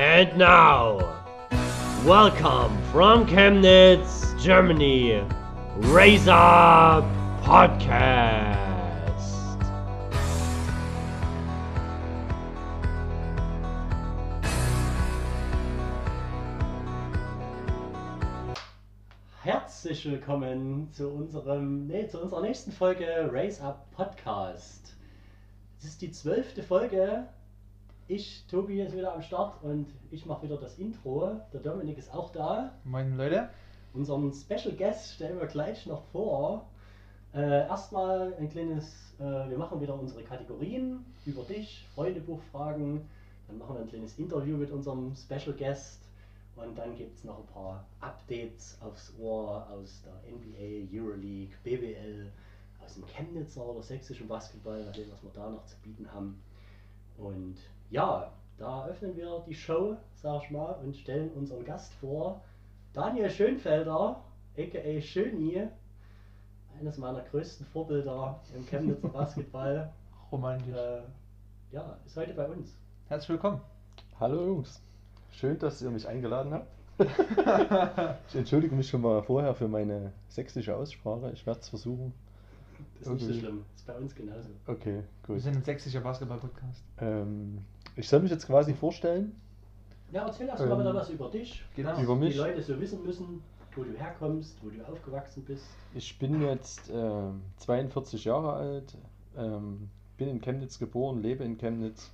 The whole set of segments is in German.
And now, welcome from Chemnitz, Germany, Raise Up Podcast. Herzlich willkommen zu unserem, nee, zu unserer nächsten Folge Raise Up Podcast. Es ist die zwölfte Folge. Ich, Tobi, ist wieder am Start und ich mache wieder das Intro. Der Dominik ist auch da. Moin Leute. Unseren Special Guest stellen wir gleich noch vor. Äh, erstmal ein kleines, äh, wir machen wieder unsere Kategorien über dich, Freundebuchfragen. Dann machen wir ein kleines Interview mit unserem Special Guest. Und dann gibt es noch ein paar Updates aufs Ohr aus der NBA, Euroleague, BWL, aus dem Chemnitzer oder sächsischen Basketball, was wir da noch zu bieten haben. Und ja, da öffnen wir die Show, sag ich mal, und stellen unseren Gast vor. Daniel Schönfelder, aka Schöni, eines meiner größten Vorbilder im Chemnitzer Basketball. Romantisch. Äh, ja, ist heute bei uns. Herzlich willkommen. Hallo Jungs, schön, dass ihr mich eingeladen habt. ich entschuldige mich schon mal vorher für meine sächsische Aussprache. Ich werde es versuchen. Ist nicht so Okay. schlimm, ist bei uns genauso. Okay, Wir gut. sind ein sächsischer Basketball-Podcast. Ähm, ich soll mich jetzt quasi vorstellen. Ja, erzähl erst mal Ähm, wieder was über dich. genau. was Über mich? Die Leute so wissen müssen, wo du herkommst, wo du aufgewachsen bist. Ich bin jetzt ähm, 42 Jahre alt, ähm, bin in Chemnitz geboren, lebe in Chemnitz,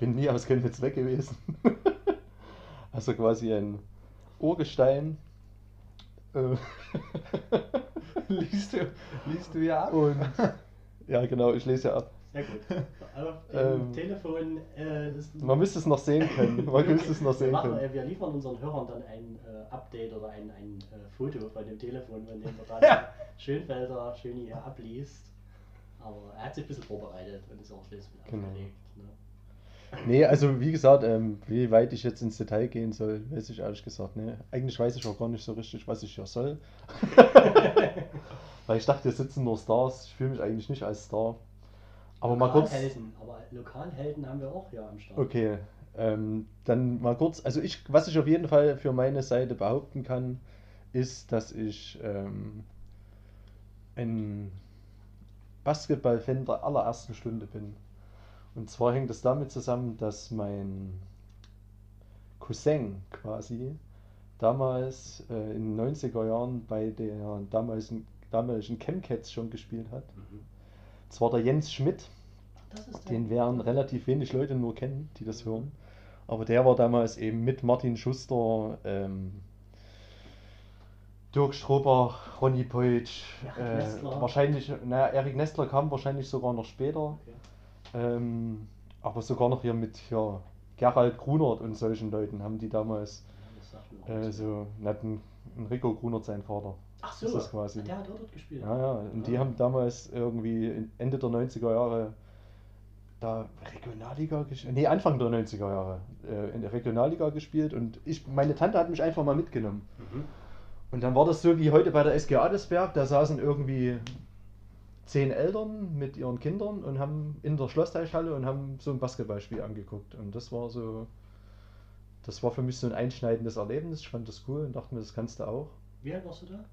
bin nie aus Chemnitz weg gewesen. also quasi ein Urgestein. Äh, liest, du, liest du ja ab? Und ja, genau, ich lese ja ab. Gut. Dem Ähm, Telefon äh, ist Man müsste es noch sehen können. Man müsste es noch wir, sehen machen, können. wir liefern unseren Hörern dann ein äh, Update oder ein, ein äh, Foto von dem Telefon, von dem wir dann Schönfelder schön hier abliest. Aber er hat sich ein bisschen vorbereitet und ist auch schließlich Genau. aufgelegt. Ne? Nee, also wie gesagt, ähm, wie weit ich jetzt ins Detail gehen soll, weiß ich ehrlich gesagt. Ne? Eigentlich weiß ich auch gar nicht so richtig, was ich hier soll. Weil ich dachte, hier sitzen nur Stars. Ich fühle mich eigentlich nicht als Star. Aber mal kurz. Lokalhelden, aber Lokalhelden haben wir auch hier am Start. Okay, ähm, dann mal kurz. Also ich, was ich auf jeden Fall für meine Seite behaupten kann, ist, dass ich ähm, ein Basketball-Fan der allerersten Stunde bin. Und zwar hängt es damit zusammen, dass mein Cousin quasi damals äh, in den 90er Jahren bei der damaligen, damaligen Chemcats schon gespielt hat. Mhm. Das war der Jens Schmidt. Den werden relativ wenig Leute nur kennen, die das hören. Aber der war damals eben mit Martin Schuster, ähm, Dirk Strobach, Ronny Peutsch, Erik äh, Nestler. wahrscheinlich, naja, Erik Nestler kam wahrscheinlich sogar noch später. Okay. Ähm, aber sogar noch hier mit ja, Gerald Grunert und solchen Leuten haben die damals Ja, äh, so, hatten Rico Grunert sein Vater. Ach so, ist das quasi. der hat dort gespielt. Ja, ja, und die haben damals irgendwie Ende der 90er Jahre da Regionalliga gespielt. Nee, Anfang der 90er Jahre äh, in der Regionalliga gespielt und ich, meine Tante hat mich einfach mal mitgenommen. Mhm. Und dann war das so wie heute bei der SG Adelsberg, da saßen irgendwie zehn Eltern mit ihren Kindern und haben in der Schlossteichhalle und haben so ein Basketballspiel angeguckt. Und das war so, das war für mich so ein einschneidendes Erlebnis. Ich fand das cool und dachte mir, das kannst du auch. Wie alt warst du da?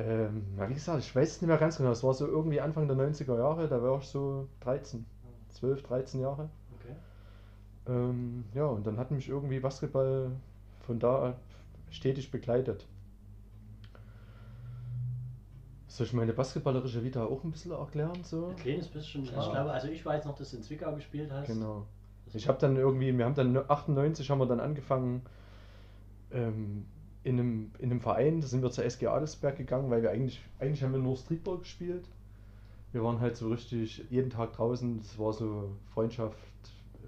Ähm, wie gesagt, ich weiß es nicht mehr ganz genau. Es war so irgendwie Anfang der 90er Jahre, da war ich so 13, 12, 13 Jahre. Okay. Ähm, ja, und dann hat mich irgendwie Basketball von da ab stetig begleitet. Soll ich meine basketballerische Vita auch ein bisschen erklären? So? Ein kleines bisschen. Ja. Ich glaube, also ich weiß noch, dass du in Zwickau gespielt hast. Genau. Ich habe dann irgendwie, wir haben dann 98 haben wir dann angefangen ähm, in, einem, in einem Verein, da sind wir zur SG Adelsberg gegangen, weil wir eigentlich, eigentlich haben wir nur Streetball gespielt. Wir waren halt so richtig jeden Tag draußen, es war so Freundschaft,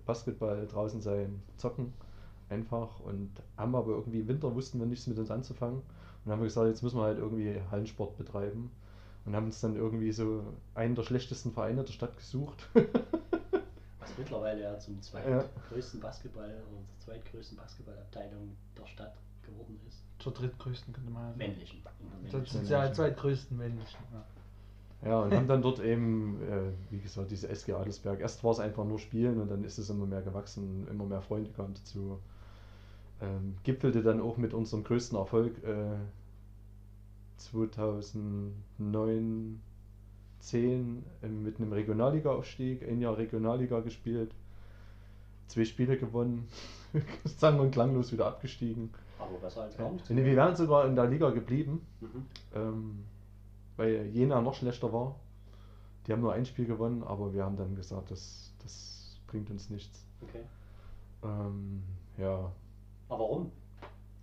Basketball, draußen sein, zocken einfach und haben aber irgendwie im Winter wussten wir nichts mit uns anzufangen und haben wir gesagt, jetzt müssen wir halt irgendwie Hallensport betreiben und haben uns dann irgendwie so einen der schlechtesten Vereine der Stadt gesucht. Was mittlerweile ja zum zweitgrößten Basketball oder zur zweitgrößten Basketballabteilung der Stadt geworden ist. Zur drittgrößten könnte man sagen. Männlichen. Zur männlichen. ja, zweitgrößten männlichen. Ja. Ja, und haben dann dort eben, äh, wie gesagt, diese SG Adelsberg. Erst war es einfach nur Spielen und dann ist es immer mehr gewachsen, immer mehr Freunde kamen dazu. Ähm, gipfelte dann auch mit unserem größten Erfolg äh, 2009, 10 äh, mit einem Regionalliga-Aufstieg, ein Jahr Regionalliga gespielt, zwei Spiele gewonnen, sang- und klanglos wieder abgestiegen. Aber besser als gar nichts. Nee, wir wären sogar in der Liga geblieben, Mhm. ähm, weil Jena noch schlechter war. Die haben nur ein Spiel gewonnen, aber wir haben dann gesagt, das, das bringt uns nichts. Okay. Ähm, ja, Aber warum?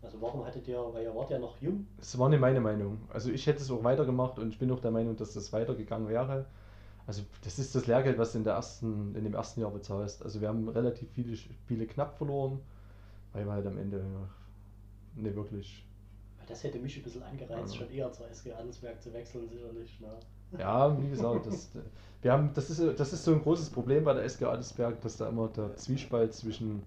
Also warum hattet ihr, weil ihr wart ja noch jung. es war nicht meine Meinung. Also ich hätte es auch weitergemacht und ich bin auch der Meinung, dass das weitergegangen wäre. Also das ist das Lehrgeld, was du in, der ersten, in dem ersten Jahr bezahlst. Also wir haben relativ viele Spiele knapp verloren, weil wir halt am Ende nicht wirklich Das hätte mich ein bisschen angereizt, Ja. schon eher zur SG Adelsberg zu wechseln, sicherlich. Ne? Ja, wie gesagt, das, wir haben, das, ist, das ist so ein großes Problem bei der SG Adelsberg, dass da immer der Zwiespalt zwischen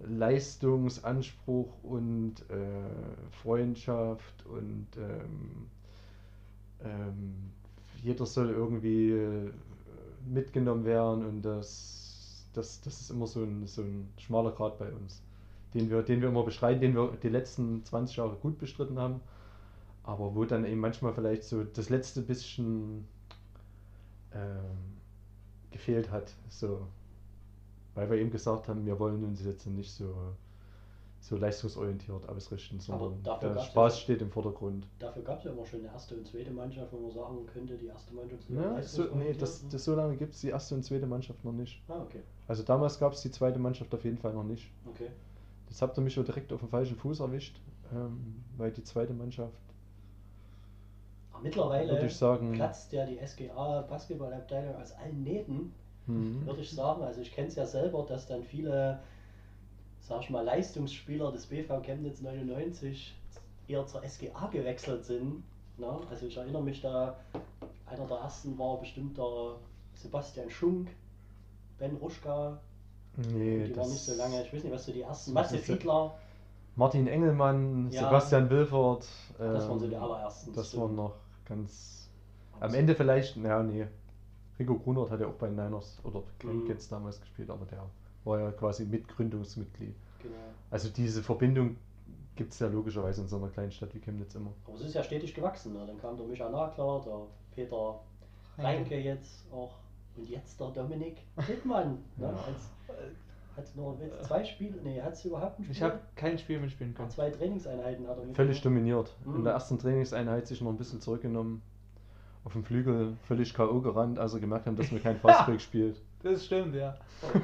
Leistungsanspruch und äh, Freundschaft und ähm, ähm, jeder soll irgendwie äh, mitgenommen werden und das, das, das ist immer so ein, so ein schmaler Grat bei uns, den wir, den wir immer bestreiten, den wir die letzten 20 Jahre gut bestritten haben, aber wo dann eben manchmal vielleicht so das letzte bisschen ähm, gefehlt hat, so, weil wir eben gesagt haben, wir wollen uns jetzt nicht so, so leistungsorientiert ausrichten, sondern der ja Spaß schon- steht im Vordergrund. Dafür gab es ja immer schon eine erste und zweite Mannschaft, wo man sagen könnte, die erste Mannschaft ist Ja, so, nee, das, das so lange gibt es die erste und zweite Mannschaft noch nicht. Ah, okay. Also damals gab es die zweite Mannschaft auf jeden Fall noch nicht. Okay. Jetzt habt ihr mich schon direkt auf den falschen Fuß erwischt, ähm, weil die zweite Mannschaft, Aber mittlerweile würde ich sagen, platzt ja die SGA Basketballabteilung aus allen Nähten, hm, würde ich sagen. Also ich kenne es ja selber, dass dann viele, sag ich mal, Leistungsspieler des BV Chemnitz 99 eher zur SGA gewechselt sind. Ne? Also ich erinnere mich da, einer der ersten war bestimmt der Sebastian Schunk, Ben Ruschka, nee, die waren nicht so lange, ich weiß nicht, was so die ersten, das Matze Fiedler, Martin Engelmann, Ja. Sebastian Wilfert, das waren so die ähm, allerersten. Das stimmt. waren noch ganz. Am Ende vielleicht, naja, nee. Rico Grunert hat ja auch bei Niners oder Mhm. Kids damals gespielt, aber der war ja quasi Mitgründungsmitglied. Genau. Also diese Verbindung gibt es ja logischerweise in so einer kleinen Stadt wie Chemnitz immer. Aber es ist ja stetig gewachsen. Ne? Dann kam der Micha Nagler, der Peter Reinke jetzt auch und jetzt der Dominik Hittmann. Ne? Ja. Als, hat nur jetzt zwei Spiele, nee, hat es überhaupt ein Spiel? Ich habe kein Spiel mitspielen Ah, können. zwei Trainingseinheiten hat er mit. Völlig dominiert. In Mhm. der ersten Trainingseinheit sich noch ein bisschen zurückgenommen. Auf dem Flügel völlig K.O. gerannt, als er gemerkt haben, dass mir kein Fastbreak spielt. Das stimmt, ja.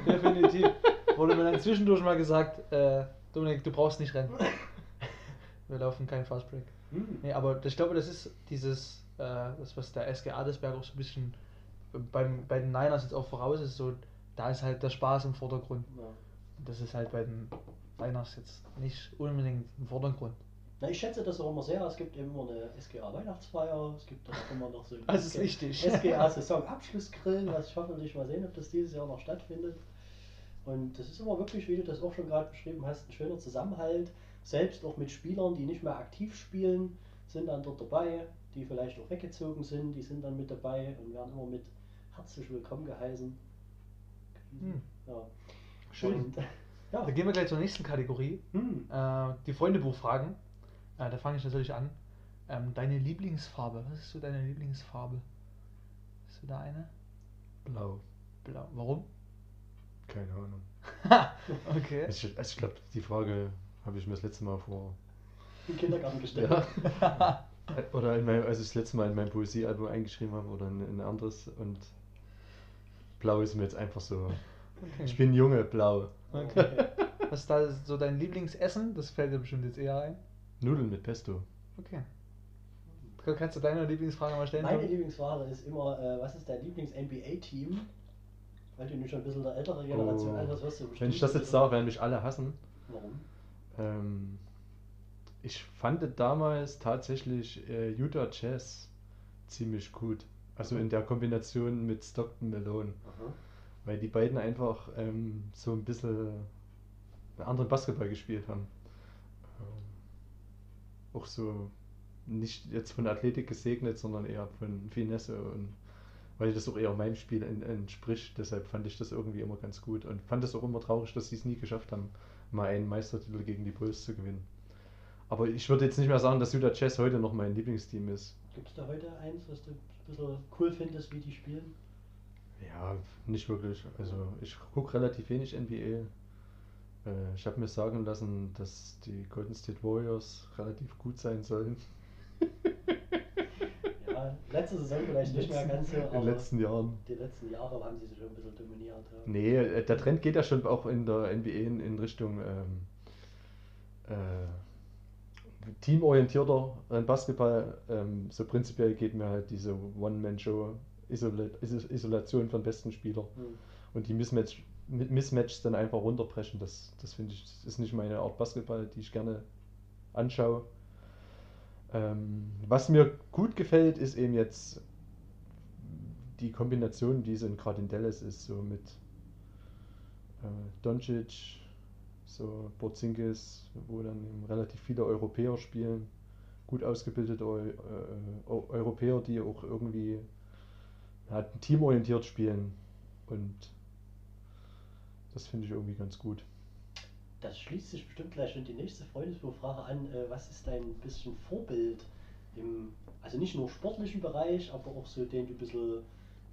Definitiv. Wurde mir dann zwischendurch mal gesagt, äh, Dominik, du brauchst nicht rennen. Wir laufen kein Fastbreak. Hm. Nee, aber ich glaube, das ist dieses, äh, das was der SG Adelsberg auch so ein bisschen beim, bei den Niners jetzt auch voraus ist, so, da ist halt der Spaß im Vordergrund. Ja. Und das ist halt bei den Niners jetzt nicht unbedingt im Vordergrund. Na, ich schätze das auch immer sehr. Es gibt immer eine SGA Weihnachtsfeier, es gibt dann auch immer noch so ein Das ist wichtig. SGA Saisonabschlussgrillen, was ich hoffentlich mal sehen, ob das dieses Jahr noch stattfindet. Und das ist immer wirklich, wie du das auch schon gerade beschrieben hast, ein schöner Zusammenhalt. Selbst auch mit Spielern, die nicht mehr aktiv spielen, sind dann dort dabei, die vielleicht auch weggezogen sind, die sind dann mit dabei und werden immer mit herzlich willkommen geheißen. Hm. Ja. Schön. Und, ja. Da gehen wir gleich zur nächsten Kategorie. Hm. Äh, die Freundebuchfragen. Äh, da fange ich natürlich an. Ähm, deine Lieblingsfarbe. Was ist so deine Lieblingsfarbe? Hast du da eine? Blau. Blau. Warum? Keine Ahnung. okay. Ich, ich glaube, die Frage habe ich mir das letzte Mal vor. Im Kindergarten gestellt. Ja. Oder in meinem, als ich das letzte Mal in mein Poesiealbum eingeschrieben habe oder in, in ein anderes und blau ist mir jetzt einfach so. Ich bin Junge, blau. Okay. Was ist da so dein Lieblingsessen? Das fällt dir bestimmt jetzt eher ein. Nudeln mit Pesto. Okay. Kann- Kannst du deine Lieblingsfrage mal stellen? Meine Tom? Lieblingsfrage ist immer, äh, was ist dein Lieblings-NBA-Team? Weil du nicht schon ein bisschen der ältere Generation Oh. anders wirst du Wenn bestimmt ich das jetzt sage, werden mich alle hassen. Warum? Ähm, ich fand damals tatsächlich äh, Utah Jazz ziemlich gut. Also in der Kombination mit Stockton Malone. Aha. Weil die beiden einfach ähm, so ein bisschen einen anderen Basketball gespielt haben. Ähm, auch so nicht jetzt von Athletik gesegnet, sondern eher von Finesse und weil das auch eher meinem Spiel en- entspricht. Deshalb fand ich das irgendwie immer ganz gut und fand es auch immer traurig, dass sie es nie geschafft haben, mal einen Meistertitel gegen die Bulls zu gewinnen. Aber ich würde jetzt nicht mehr sagen, dass Utah Jazz heute noch mein Lieblingsteam ist. Gibt es da heute eins, was du bisschen cool findest, wie die spielen? Ja, nicht wirklich. Also ich gucke relativ wenig NBA. Äh, ich habe mir sagen lassen, dass die Golden State Warriors relativ gut sein sollen. Ja, letzte Saison vielleicht nicht mehr ganz so, in den letzten Jahren. die letzten Jahre haben sie sich schon ein bisschen dominiert. Ja. Nee, äh, der Trend geht ja schon auch in der NBA in, in Richtung ähm, äh, teamorientierter äh, Basketball. Ähm, so prinzipiell geht mir halt diese One-Man-Show Isola Iso- Isolation von besten Spielern Hm. und die Mismatch, Mi- Mismatches dann einfach runterbrechen. Das, das finde ich, das ist nicht meine Art Basketball, die ich gerne anschaue. Ähm, was mir gut gefällt, ist eben jetzt die Kombination, die so gerade in Dallas ist, so mit äh, Doncic, so Porzingis, wo dann relativ viele Europäer spielen, gut ausgebildete äh, Eu- Europäer, die auch irgendwie ja, teamorientiert spielen und das finde ich irgendwie ganz gut. Das schließt sich bestimmt gleich schon die nächste Freundesbuchfrage an. Äh, was ist dein bisschen Vorbild im, also nicht nur sportlichen Bereich, aber auch so, den du ein bisschen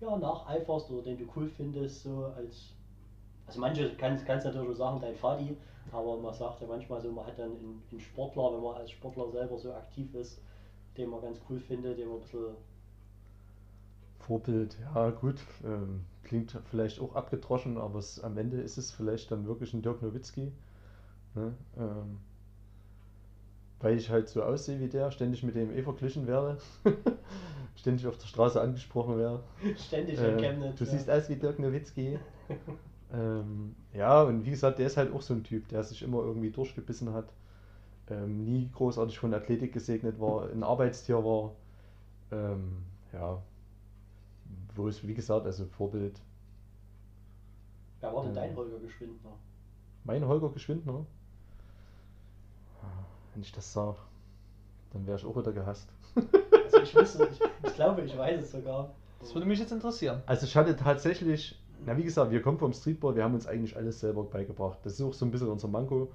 ja, nacheiferst oder den du cool findest, so als, also manche kannst kannst natürlich auch sagen, dein Vati, aber man sagt ja manchmal so, man hat dann einen, einen Sportler, wenn man als Sportler selber so aktiv ist, den man ganz cool findet, den man ein bisschen, Vorbild, ja gut, ähm, klingt vielleicht auch abgedroschen, aber es, am Ende ist es vielleicht dann wirklich ein Dirk Nowitzki. Ne? Ähm, weil ich halt so aussehe wie der, ständig mit dem eh verglichen werde, ständig auf der Straße angesprochen werde. ständig in Äh, Chemnitz. du ja. siehst aus wie Dirk Nowitzki. Ähm, ja, und wie gesagt, der ist halt auch so ein Typ, der sich immer irgendwie durchgebissen hat, ähm, nie großartig von Athletik gesegnet war, ein Arbeitstier war. Ähm, ja, wo es, wie gesagt, also Vorbild. Wer war denn Ähm. dein Holger Geschwindner? Mein Holger Geschwindner. Wenn ich das sage, dann wäre ich auch wieder gehasst. Also ich wüsste, ich, ich glaube, ich weiß es sogar. Das würde mich jetzt interessieren. Also ich hatte tatsächlich, na wie gesagt, wir kommen vom Streetball, wir haben uns eigentlich alles selber beigebracht. Das ist auch so ein bisschen unser Manko.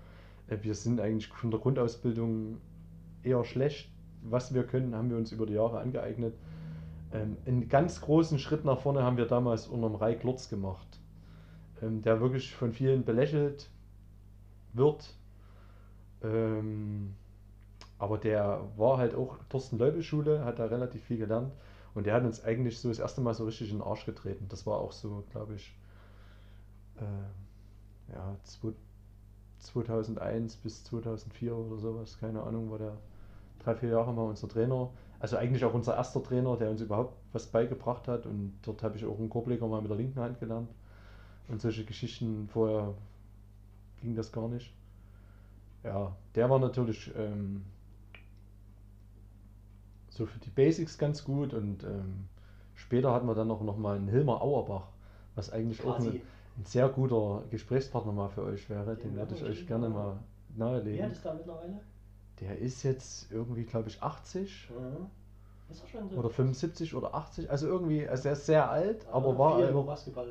Äh, Wir sind eigentlich von der Grundausbildung eher schlecht. Was wir können, haben wir uns über die Jahre angeeignet. Ähm, einen ganz großen Schritt nach vorne haben wir damals unter dem Reik Lutz gemacht, ähm, der wirklich von vielen belächelt wird. Ähm, aber der war halt auch Thorsten Leubel Schule, hat da relativ viel gelernt und der hat uns eigentlich so das erste Mal so richtig in den Arsch getreten. Das war auch so, glaube ich, äh, ja, zwo- 2001 bis 2004 oder sowas, keine Ahnung, war der drei, vier Jahre mal unser Trainer. Also eigentlich auch unser erster Trainer, der uns überhaupt was beigebracht hat und dort habe ich auch einen Korbleger mal mit der linken Hand gelernt und solche Geschichten. Vorher ging das gar nicht. Ja, der war natürlich ähm, so für die Basics ganz gut und ähm, später hatten wir dann noch, noch mal einen Hilmar Auerbach, was eigentlich auch Quasi. eine, ein sehr guter Gesprächspartner mal für euch wäre. Den Den würde ich euch gerne mal- nahelegen. ist da mittlerweile? Der ist jetzt irgendwie, glaube ich, 80 Mhm. Ist er schon oder 75 oder 80, also irgendwie, also er ist sehr alt, aber Ah, war viel über Basketball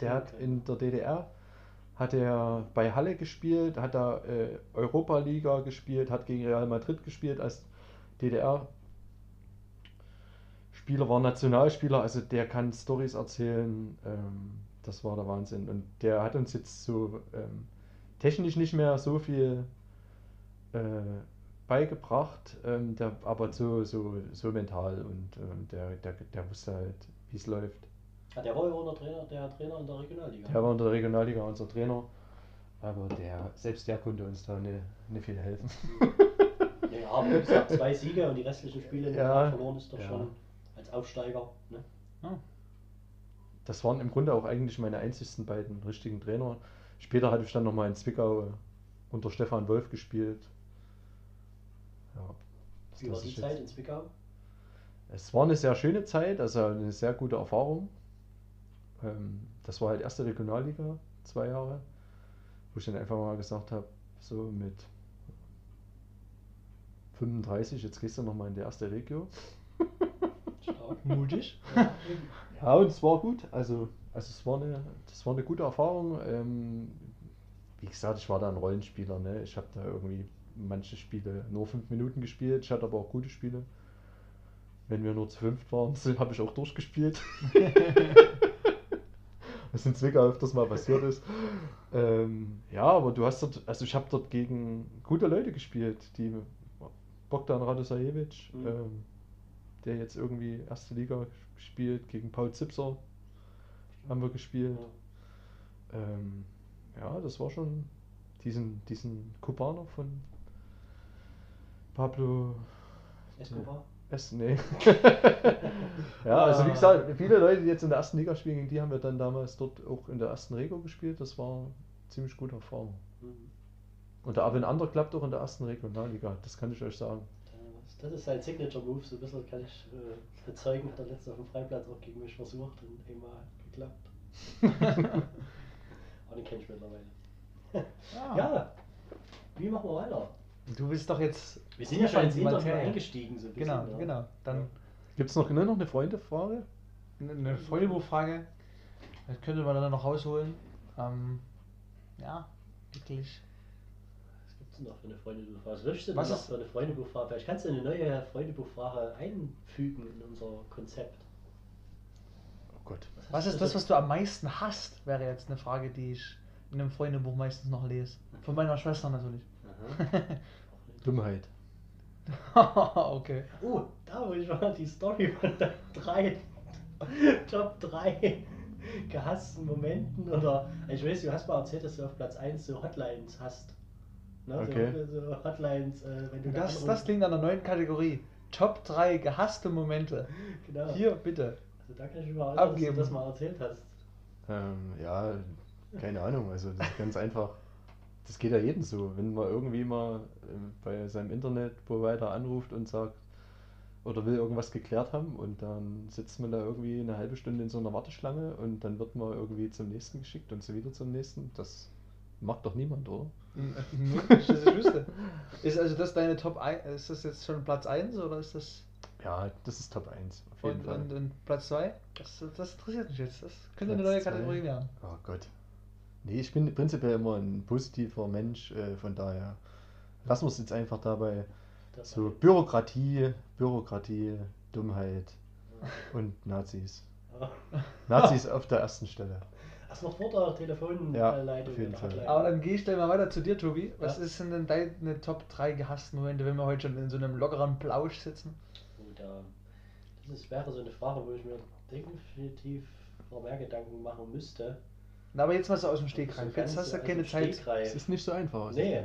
der hat in der DDR hat er bei Halle gespielt, hat da äh, Europa Liga gespielt, hat gegen Real Madrid gespielt als DDR Spieler, war Nationalspieler, also der kann Stories erzählen, ähm, das war der Wahnsinn und der hat uns jetzt so ähm, technisch nicht mehr so viel äh, beigebracht, ähm, der, aber so, so, so mental und ähm, der, der, der wusste halt, wie es läuft. Ah, der war ja auch der Trainer, der Trainer in der Regionalliga. Der war in der Regionalliga unser Trainer, aber der, selbst der konnte uns da nicht, nicht viel helfen. Ja, aber wie gesagt, zwei Siege und die restlichen Spiele Ja, verloren ist doch ja. schon als Aufsteiger. Ne? Ah, Das waren im Grunde auch eigentlich meine einzigsten beiden richtigen Trainer. Später hatte ich dann nochmal in Zwickau unter Stefan Wolf gespielt. Ja, Wie war die Zeit jetzt- in Zwickau? Es war eine sehr schöne Zeit, also eine sehr gute Erfahrung. Ähm, das war halt erste Regionalliga, zwei Jahre, wo ich dann einfach mal gesagt habe, so mit 35, jetzt gehst du nochmal in die erste Regio. Mutig. Ja, und es war gut. Also, also es war eine, das war eine gute Erfahrung. Ähm, wie gesagt, ich war da ein Rollenspieler. Ne? Ich habe da irgendwie manche Spiele nur fünf Minuten gespielt. Ich hatte aber auch gute Spiele. Wenn wir nur zu fünft waren, habe ich auch durchgespielt. Was in Zwickau öfters mal passiert ist. Ähm, ja, aber du hast dort, also ich habe dort gegen gute Leute gespielt, die Bogdan Radosajevic, Mhm. ähm, der jetzt irgendwie erste Liga spielt, gegen Paul Zipser haben wir gespielt. Ähm, ja, das war schon diesen, diesen Kubaner von Pablo Escobar? S, nee. ja, also wie gesagt, viele Leute, die jetzt in der ersten Liga spielen, gegen die haben wir dann damals dort auch in der ersten Rego gespielt. Das war ziemlich gute Erfahrung. Mhm. Und der Abin Ander klappt auch in der ersten Regionalliga, das kann ich euch sagen. Das- ist sein Signature-Move, so ein bisschen kann ich äh, bezeugen, hat er letztens auf dem Freiplatz auch gegen mich versucht und einmal geklappt. Aber den kenne ich mittlerweile. Ah. Ja, wie machen wir weiter? Du bist doch jetzt. Wir sind ja schon ins tiefer in die Interview Materie. eingestiegen, so ein bisschen. Genau, ja. genau. Dann Gibt es noch, ne, noch eine Freundefrage? eine- eine Freundebuchfrage. Das könnte man dann noch rausholen. Ähm, ja, wirklich. Was denn noch für eine Freundebuchfrage? Was wünschst du denn Was noch ist- für eine Freundebuchfrage? Vielleicht kannst du eine neue Freundebuchfrage einfügen in unser Konzept. Oh Gott. Was hast ist das, was du am meisten hasst? Wäre jetzt eine Frage, die ich in einem Freundebuch meistens noch lese. Von meiner Schwester natürlich. Aha. Dummheit. okay. Oh, da will ich mal die Story von den drei Top 3 gehassten Momenten oder ich weiß, du hast mal erzählt, dass du auf Platz 1 so Hotlines hast. Ne? Okay. So, so Hotlines, äh, wenn du Und da das, anrufst. das klingt an einer neuen Kategorie. Top 3 gehasste Momente. Genau. Hier, bitte. Also da kann ich mich mal erinnern, dass Abgeben. du das mal erzählt hast. Ähm, ja, keine Ahnung. Also das ist ganz einfach. Das geht ja jedem so. Wenn man irgendwie mal ähm, bei seinem Internetprovider anruft und sagt oder will irgendwas geklärt haben und dann sitzt man da irgendwie eine halbe Stunde in so einer Warteschlange und dann wird man irgendwie zum nächsten geschickt und so wieder zum nächsten. Das macht doch niemand, oder? Nicht, dass ich wüsste. Ist also das deine Top 1? Ist das jetzt schon Platz 1 oder ist das. Ja, das ist Top 1. Auf jeden Und, Fall. und, und Platz 2? Das, das interessiert mich jetzt. Das könnte eine Platz neue zwei. Kategorie werden. Oh Gott. Nee, ich bin prinzipiell immer ein positiver Mensch, äh, von daher lassen wir es jetzt einfach dabei. Das So Bürokratie, Bürokratie, Dummheit Ja. und Nazis. Ja. Nazis auf der ersten Stelle. Hast noch vor der Telefonleitung? Ja, äh, auf jeden oder Fall. Hotline? Aber dann gehe ich gleich mal weiter zu dir, Tobi. Was Ja. ist denn denn deine Top 3 gehassten Momente, wenn wir heute schon in so einem lockeren Plausch sitzen? Gut, ja. Das ist, wäre so eine Frage, wo ich mir definitiv noch mehr Gedanken machen müsste. Na, aber jetzt mal so aus dem Stegreif. Jetzt hast du aus keine Zeit. Stegreif. Es ist nicht so einfach. es Nee.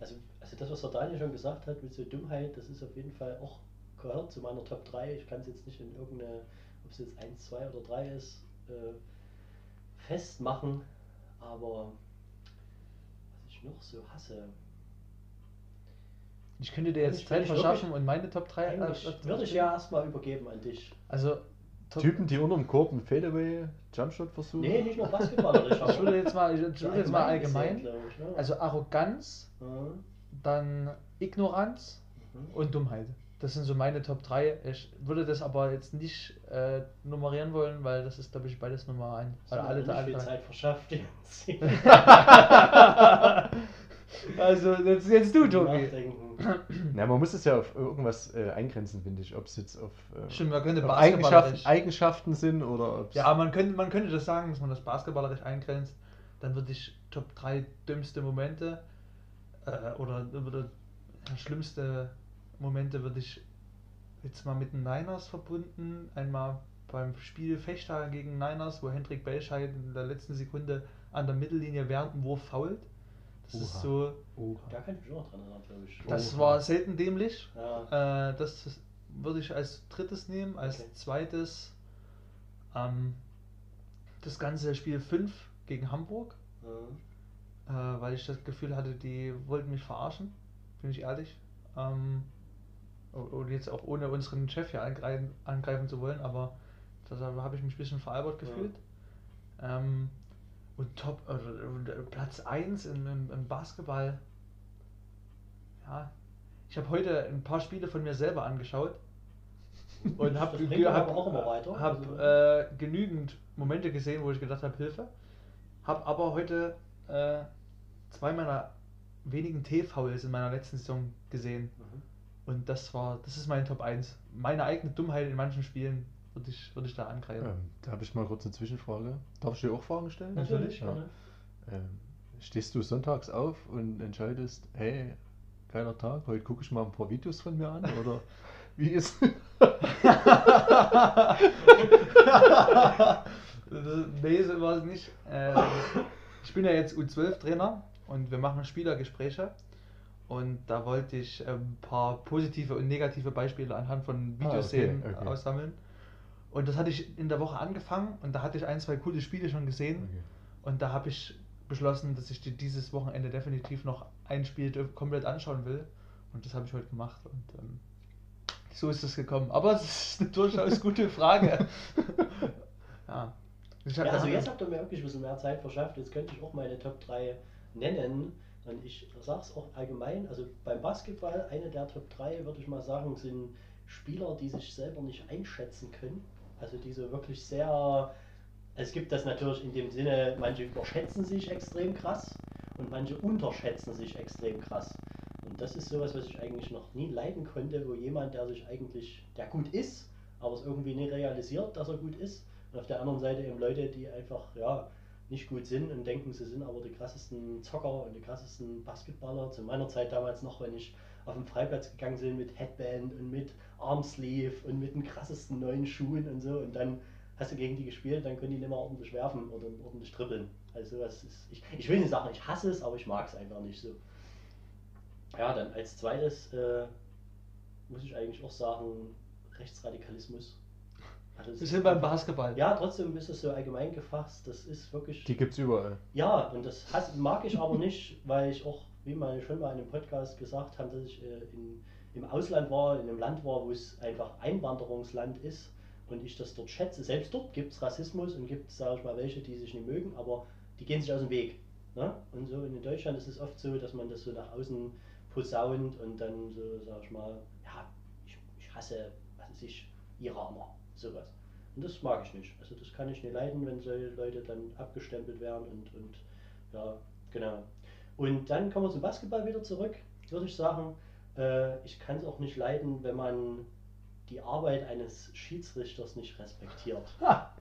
Also, also das, was der Daniel schon gesagt hat mit so Dummheit, das ist auf jeden Fall auch gehört zu meiner Top 3. Ich kann es jetzt nicht in irgendeine, ob es jetzt 1, 2 oder 3 ist, äh, festmachen. Aber was ich noch so hasse, Ich könnte dir jetzt Zeit verschaffen und meine Top 3. eigentlich würde ich ja erstmal übergeben an dich. Also, Top, Typen, die unterm Korb einen Fadeaway Jumpshot versuchen. Nee, nicht nur basketballerisch, ich würde jetzt mal, ich würde jetzt mal allgemein. gesehen, ich, ne? Also Arroganz, Mhm. dann Ignoranz Mhm. und Dummheit. Das sind so meine Top 3. Ich würde das aber jetzt nicht äh, nummerieren wollen, weil das ist, glaube ich, beides Nummer 1. Hast du mir alle, alle viel. Zeit verschafft jetzt. also, jetzt, jetzt du, Tobi. Na, man muss es ja auf irgendwas äh, eingrenzen, finde ich. Ob es jetzt auf, äh, Stimmt, man könnte. Eigenschaften, Eigenschaften sind oder ob Ja, man könnte, man könnte das sagen, dass man das basketballerisch eingrenzt. Dann würde ich Top 3 dümmste Momente äh, oder, oder schlimmste Momente würde ich jetzt mal mit den Niners verbunden. Einmal beim Spiel Fechter gegen Niners, wo Hendrik Belscheid in der letzten Sekunde an der Mittellinie während dem Wurf fault. Das ist Oha. so, Oha. Da kann ich mich auch noch dran erinnern, glaube ich. das Oha. war selten dämlich. Ja. Äh, das würde ich als drittes nehmen. Als Okay. zweites ähm, das ganze Spiel 5 gegen Hamburg, Mhm. äh, weil ich das Gefühl hatte, die wollten mich verarschen, bin ich ehrlich. Ähm, und jetzt auch ohne unseren Chef hier angreifen, angreifen zu wollen, aber deshalb habe ich mich ein bisschen veralbert Ja. gefühlt. Ähm, und Top, äh, Platz 1 im, im, im Basketball. Ja, ich habe heute ein paar Spiele von mir selber angeschaut. und habe hab, hab, Also- äh, genügend Momente gesehen, wo ich gedacht habe, Hilfe. Habe aber heute äh, zwei meiner wenigen T-Fouls in meiner letzten Saison gesehen. Mhm. Und das war, das ist mein Top 1. Meine eigene Dummheit in manchen Spielen würde ich, würd ich da angreifen. Ähm, da habe ich mal kurz eine Zwischenfrage. Darf ich dir auch Fragen stellen? Natürlich, Ja. Ähm, stehst du sonntags auf und entscheidest, hey, geiler Tag, heute gucke ich mal ein paar Videos von mir an? Oder wie ist. nee, so war es nicht. Äh, ich bin ja jetzt U12-Trainer und wir machen Spielergespräche. Und da wollte ich ein paar positive und negative Beispiele anhand von Ah, okay, Videoszenen okay. aussammeln. Und das hatte ich in der Woche angefangen und da hatte ich ein, zwei coole Spiele schon gesehen. Okay. Und da habe ich beschlossen, dass ich dir dieses Wochenende definitiv noch ein Spiel komplett anschauen will. Und das habe ich heute gemacht. Und ähm, so ist es gekommen. Aber es ist eine durchaus gute Frage. ja. Ja, also jetzt habt ihr mir wirklich ein bisschen mehr Zeit verschafft. Jetzt könnte ich auch meine Top 3 nennen. Und ich sage es auch allgemein, also beim Basketball, eine der Top 3, würde ich mal sagen, sind Spieler, die sich selber nicht einschätzen können. Also die so wirklich sehr, es gibt das natürlich in dem Sinne, manche überschätzen sich extrem krass und manche unterschätzen sich extrem krass. Und das ist sowas, was ich eigentlich noch nie leiden konnte, wo jemand, der sich eigentlich, der gut ist, aber es irgendwie nie realisiert, dass er gut ist. Und auf der anderen Seite eben Leute, die einfach, ja, nicht gut sind und denken, sie sind aber die krassesten Zocker und die krassesten Basketballer. Zu meiner Zeit damals noch, wenn ich auf den Freiplatz gegangen bin mit Headband und mit Armsleeve und mit den krassesten neuen Schuhen und so und dann hast du gegen die gespielt, dann können die nicht mehr ordentlich werfen oder ordentlich trippeln. Also sowas ist, ich, ich will nicht sagen, ich hasse es, aber ich mag es einfach nicht so. Ja, dann als zweites äh, muss ich eigentlich auch sagen, Rechtsradikalismus. Also es Wir ist sind beim Basketball. Ja, trotzdem ist es so allgemein gefasst. Das ist wirklich. Die gibt's überall. Ja, und das mag ich aber nicht, weil ich auch, wie man schon mal in einem Podcast gesagt habe, dass ich äh, in, im Ausland war, in einem Land war, wo es einfach Einwanderungsland ist und ich das dort schätze. Selbst dort gibt es Rassismus und gibt es, sage ich mal, welche, die sich nicht mögen, aber die gehen sich aus dem Weg. Ne? Und so in Deutschland ist es oft so, dass man das so nach außen posaunt und dann so, sag ich mal, ja, ich, ich hasse, was weiß ich, Iraner, sowas. Und das mag ich nicht. Also das kann ich nicht leiden, wenn solche Leute dann abgestempelt werden und, und ja, genau. Und dann kommen wir zum Basketball wieder zurück, würde ich sagen. Äh, ich kann es auch nicht leiden, wenn man die Arbeit eines Schiedsrichters nicht respektiert. Ha,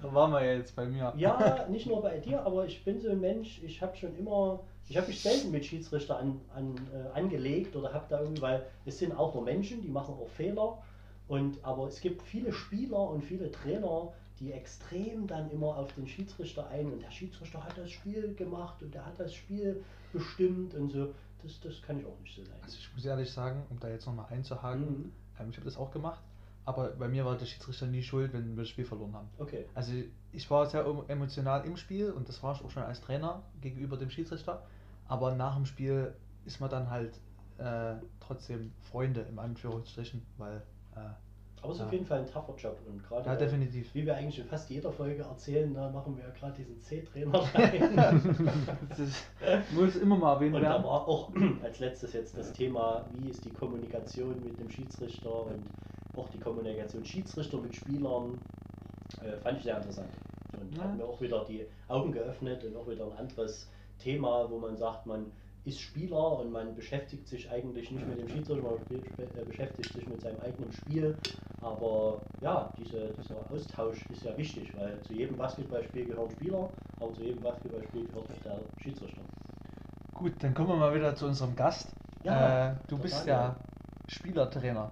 da waren wir ja jetzt bei mir. Ja, nicht nur bei dir, aber ich bin so ein Mensch, ich habe schon immer, ich habe mich selten mit Schiedsrichter an, an, äh, angelegt oder habe da irgendwie, weil es sind auch nur Menschen, die machen auch Fehler. Und, aber es gibt viele Spieler und viele Trainer, die extrem dann immer auf den Schiedsrichter ein und der Schiedsrichter hat das Spiel gemacht und der hat das Spiel bestimmt und so. Das, das kann ich auch nicht so leiden. Also ich muss ehrlich sagen, um da jetzt nochmal einzuhaken, Mhm. ähm, ich habe das auch gemacht, aber bei mir war der Schiedsrichter nie schuld, wenn wir das Spiel verloren haben. Okay. Also ich war sehr em- emotional im Spiel und das war ich auch schon als Trainer gegenüber dem Schiedsrichter, aber nach dem Spiel ist man dann halt äh, trotzdem Freunde im Anführungsstrichen, weil Aber es ist auf jeden Fall ein tougher Job und gerade ja definitiv. Wie wir eigentlich in fast jeder Folge erzählen, da machen wir ja gerade diesen C-Trainer ist, muss immer mal erwähnt Und werden. war auch als letztes jetzt das Thema, wie ist die Kommunikation mit dem Schiedsrichter und auch die Kommunikation Schiedsrichter mit Spielern, äh, fand ich sehr interessant. Und Ja. hat mir auch wieder die Augen geöffnet und auch wieder ein anderes Thema, wo man sagt, man ist Spieler und man beschäftigt sich eigentlich nicht mit dem Schiedsrichter, man äh, beschäftigt sich mit seinem eigenen Spiel. Aber ja, diese, dieser Austausch ist ja wichtig, weil zu jedem Basketballspiel gehören Spieler, aber zu jedem Basketballspiel gehört auch der Schiedsrichter. Gut, dann kommen wir mal wieder zu unserem Gast. Ja, äh, du bist Daniel. ja Spielertrainer.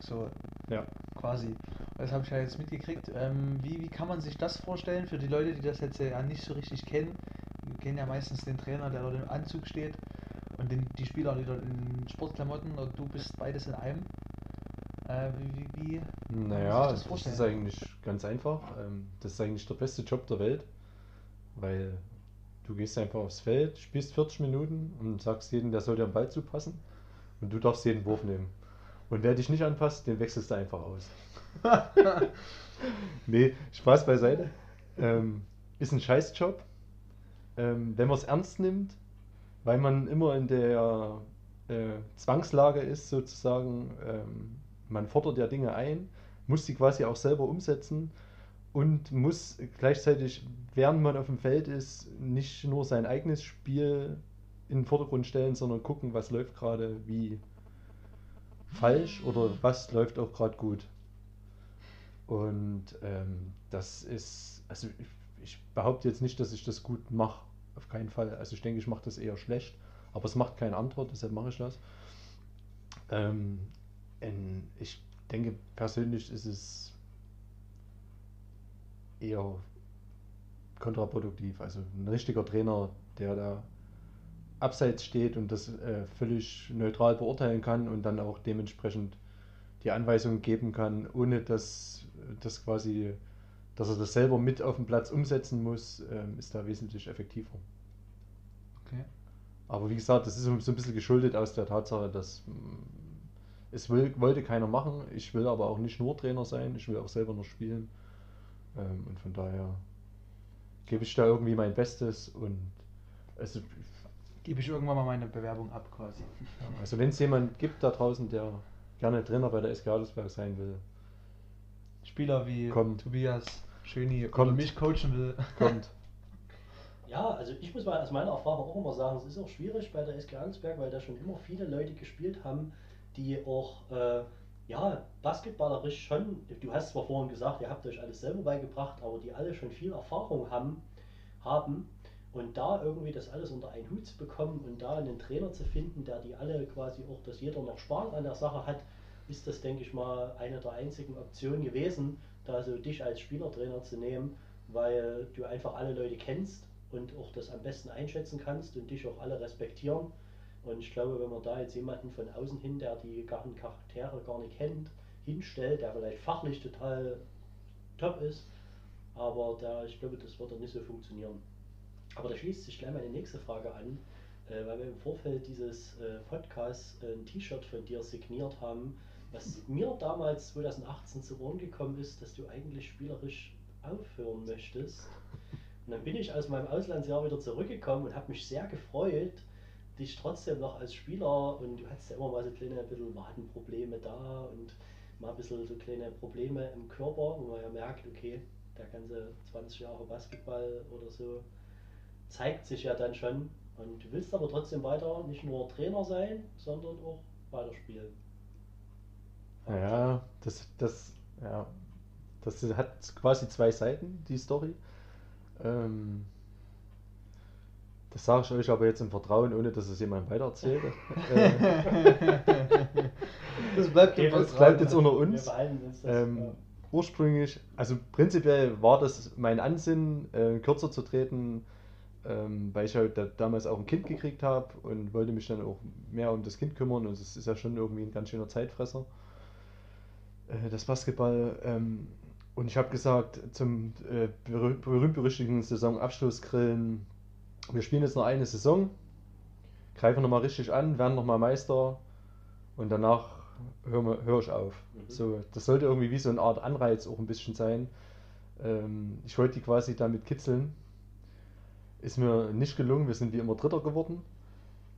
So Ja. quasi. Das habe ich ja jetzt mitgekriegt. Ähm, wie, wie kann man sich das vorstellen für die Leute, die das jetzt ja nicht so richtig kennen? Wir kennen ja meistens den Trainer, der dort im Anzug steht und den, die Spieler, die dort in Sportklamotten und du bist beides in einem. Äh, wie, wie, wie Naja, das, das ist eigentlich ganz einfach. Ähm, Das ist eigentlich der beste Job der Welt, weil du gehst einfach aufs Feld, spielst 40 Minuten und sagst jedem, der soll dir am Ball zupassen und du darfst jeden Wurf nehmen. Und wer dich nicht anpasst, den wechselst du einfach aus. nee, Spaß beiseite. Ähm, ist ein Scheißjob. Ähm, wenn man es ernst nimmt, weil man immer in der äh, Zwangslage ist, sozusagen, ähm, man fordert ja Dinge ein, muss sie quasi auch selber umsetzen und muss gleichzeitig, während man auf dem Feld ist, nicht nur sein eigenes Spiel in den Vordergrund stellen, sondern gucken, was läuft gerade wie falsch oder was läuft auch gerade gut. Und ähm, das ist, also ich, ich behaupte jetzt nicht, dass ich das gut mache, auf keinen Fall. Also ich denke, ich mache das eher schlecht, aber es macht kein anderer, deshalb mache ich das. Ähm, ich denke persönlich ist es eher kontraproduktiv. Also ein richtiger Trainer, der da abseits steht und das äh, völlig neutral beurteilen kann und dann auch dementsprechend die Anweisungen geben kann, ohne dass das quasi, dass er das selber mit auf dem Platz umsetzen muss, ähm, ist da wesentlich effektiver. Okay. Aber wie gesagt, das ist so ein bisschen geschuldet aus der Tatsache, dass mm, es will, wollte keiner machen. Ich will aber auch nicht nur Trainer sein, ich will auch selber noch spielen. Ähm, und von daher gebe ich da irgendwie mein Bestes und also, Gebe ich irgendwann mal meine Bewerbung ab quasi. also wenn es jemand gibt da draußen, der gerne Trainer bei der SG Adelsberg sein will, Spieler wie Kommt. Tobias Schöni oder Kommt. mich coachen will. kommt. Ja, also ich muss mal aus meiner Erfahrung auch immer sagen, es ist auch schwierig bei der SG Ansberg, weil da schon immer viele Leute gespielt haben, die auch äh, ja, basketballerisch schon, du hast zwar vorhin gesagt, ihr habt euch alles selber beigebracht, aber die alle schon viel Erfahrung haben, haben und da irgendwie das alles unter einen Hut zu bekommen und da einen Trainer zu finden, der die alle quasi auch, dass jeder noch Spaß an der Sache hat, ist das, denke ich mal, eine der einzigen Optionen gewesen, da so dich als Spielertrainer zu nehmen, weil du einfach alle Leute kennst und auch das am besten einschätzen kannst und dich auch alle respektieren. Und ich glaube, wenn man da jetzt jemanden von außen hin, der die ganzen Charaktere gar nicht kennt, hinstellt, der vielleicht fachlich total top ist, aber da, ich glaube, das wird dann nicht so funktionieren. Aber da schließt sich gleich meine nächste Frage an, äh, weil wir im Vorfeld dieses äh, Podcasts äh, ein T-Shirt von dir signiert haben, was mir damals 2018 zu Ohren gekommen ist, dass du eigentlich spielerisch aufhören möchtest. Und dann bin ich aus meinem Auslandsjahr wieder zurückgekommen und habe mich sehr gefreut, dich trotzdem noch als Spieler und du hattest ja immer mal so kleine ein bisschen Wadenprobleme da und mal ein bisschen so kleine Probleme im Körper, wo man ja merkt, okay, der ganze 20 Jahre Basketball oder so zeigt sich ja dann schon. Und du willst aber trotzdem weiter nicht nur Trainer sein, sondern auch weiterspielen. Ja, das, das, ja, das hat quasi zwei Seiten, die Story. Ähm, das sage ich euch aber jetzt im Vertrauen, ohne dass es jemand weitererzählt. äh, Das bleibt Okay, im das bleibt jetzt unter uns das. Ähm, ja. ursprünglich, also prinzipiell war das mein Ansinnen, äh, kürzer zu treten, ähm, weil ich halt da, damals auch ein Kind gekriegt habe und wollte mich dann auch mehr um das Kind kümmern und es ist ja schon irgendwie ein ganz schöner Zeitfresser, äh, das Basketball. Ähm, und ich habe gesagt, zum äh, berüh- berühmt-berüchtigten Saisonabschlussgrillen, wir spielen jetzt noch eine Saison, greifen nochmal richtig an, werden nochmal Meister und danach höre ich auf. Mhm. So, das sollte irgendwie wie so eine Art Anreiz auch ein bisschen sein. Ähm, ich wollte die quasi damit kitzeln. Ist mir nicht gelungen, wir sind wie immer Dritter geworden.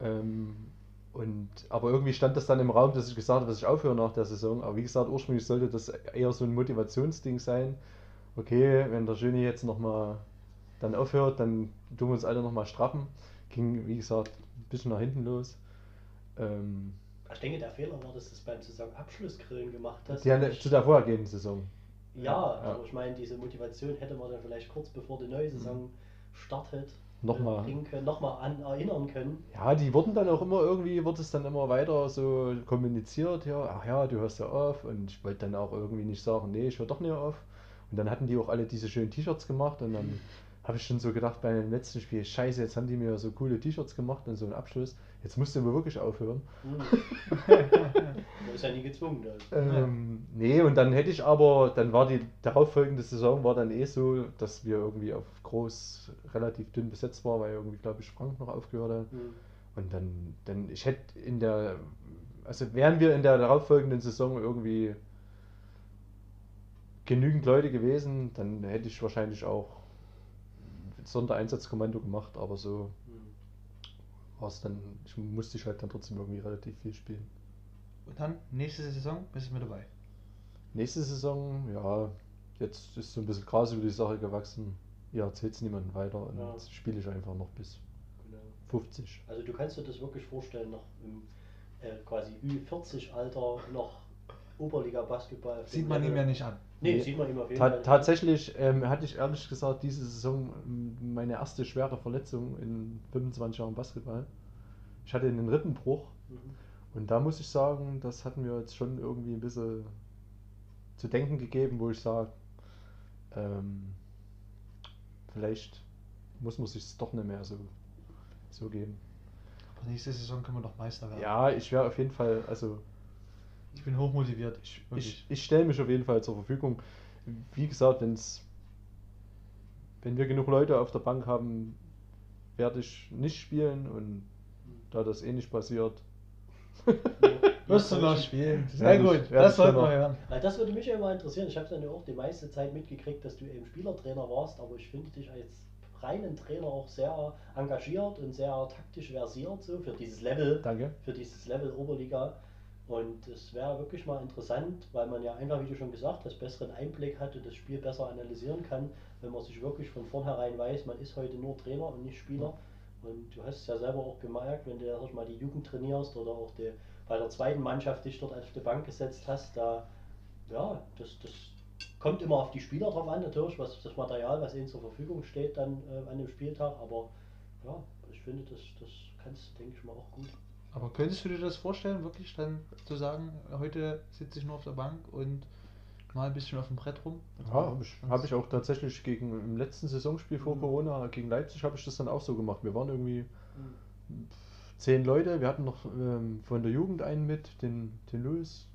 Ähm, und, aber irgendwie stand das dann im Raum, dass ich gesagt habe, dass ich aufhöre nach der Saison. Aber wie gesagt, ursprünglich sollte das eher so ein Motivationsding sein. Okay, wenn der Schöne jetzt nochmal dann aufhört, dann tun wir uns alle nochmal straffen. Ging, wie gesagt, ein bisschen nach hinten los. Ähm, Ich denke, der Fehler war, dass du es beim Saisonabschlussgrillen gemacht hast. nicht- zu der vorhergehenden Saison. Ja, Ja. aber ich meine, diese Motivation hätte man dann vielleicht kurz bevor die neue Saison startet, Nochmal. können, nochmal an erinnern können. Ja, die wurden dann auch immer irgendwie, wurde es dann immer weiter so kommuniziert, ja, ach ja, du hörst ja auf und ich wollte dann auch irgendwie nicht sagen, nee, ich höre doch nicht auf. Und dann hatten die auch alle diese schönen T-Shirts gemacht und dann habe ich schon so gedacht bei dem letzten Spiel, scheiße, jetzt haben die mir so coole T-Shirts gemacht und so einen Abschluss, jetzt musst du mir wirklich aufhören. Hm. Man ist ja nie gezwungen. Das. Ähm, nee, und dann hätte ich aber, dann war die darauffolgende Saison war dann eh so, dass wir irgendwie auf groß relativ dünn besetzt war, weil irgendwie, glaube ich, Frank noch aufgehört hat. Hm. Und dann, dann, ich hätte in der, also wären wir in der darauffolgenden Saison irgendwie genügend Leute gewesen, dann hätte ich wahrscheinlich auch Sondereinsatzkommando gemacht, aber so Hm. war es dann, ich musste ich halt dann trotzdem irgendwie relativ viel spielen. Und dann, nächste Saison, bist du mit dabei. nächste Saison, ja, jetzt ist so ein bisschen Gras über die Sache gewachsen. Ihr erzählt es niemandem weiter und Ja. jetzt spiele ich einfach noch bis Genau. 50. Also du kannst dir das wirklich vorstellen, noch im äh, quasi Ü40-Alter noch Oberliga-Basketball. Sieht man ihm ja nicht an. Nee, Nee. sieht man ihm auf jeden Ta Fall. tatsächlich ähm, hatte ich ehrlich gesagt diese Saison ähm, meine erste schwere Verletzung in 25 Jahren Basketball. Ich hatte einen Rippenbruch Mhm. und da muss ich sagen, das hat mir jetzt schon irgendwie ein bisschen zu denken gegeben, wo ich sage, ähm, vielleicht muss man sich doch nicht mehr so, so geben. Aber nächste Saison können wir doch Meister werden. Ja, ich wäre auf jeden Fall, also Ich bin hochmotiviert. ich, ich, ich stelle mich auf jeden Fall zur Verfügung. Wie gesagt, wenn's, wenn wir genug Leute auf der Bank haben, werde ich nicht spielen und da das eh nicht passiert. Wirst du noch spielen? Sehr ich- gut, das sollten wir noch. hören. Weil das würde mich ja immer interessieren. Ich habe dann ja auch die meiste Zeit mitgekriegt, dass du eben Spielertrainer warst, aber ich finde dich als reinen Trainer auch sehr engagiert und sehr taktisch versiert so für dieses Level, Danke. für dieses Level Oberliga. Und es wäre wirklich mal interessant, weil man ja einfach, wie du schon gesagt hast, besseren Einblick hat und das Spiel besser analysieren kann, wenn man sich wirklich von vornherein weiß, man ist heute nur Trainer und nicht Spieler. Und du hast es ja selber auch gemerkt, wenn du ja mal die Jugend trainierst oder auch die, bei der zweiten Mannschaft dich dort auf die Bank gesetzt hast, da ja, das, das kommt immer auf die Spieler drauf an, natürlich, was das Material, was ihnen zur Verfügung steht dann äh, an dem Spieltag, aber ja, ich finde, das, das kannst du, denke ich mal, auch gut. Aber könntest du dir das vorstellen, wirklich dann zu sagen, heute sitze ich nur auf der Bank und mal ein bisschen auf dem Brett rum? Ja, habe ich, hab ich auch tatsächlich gegen im letzten Saisonspiel vor Mhm. Corona gegen Leipzig habe ich das dann auch so gemacht. Wir waren irgendwie zehn Leute. Wir hatten noch ähm, von der Jugend einen mit, den, den Louis,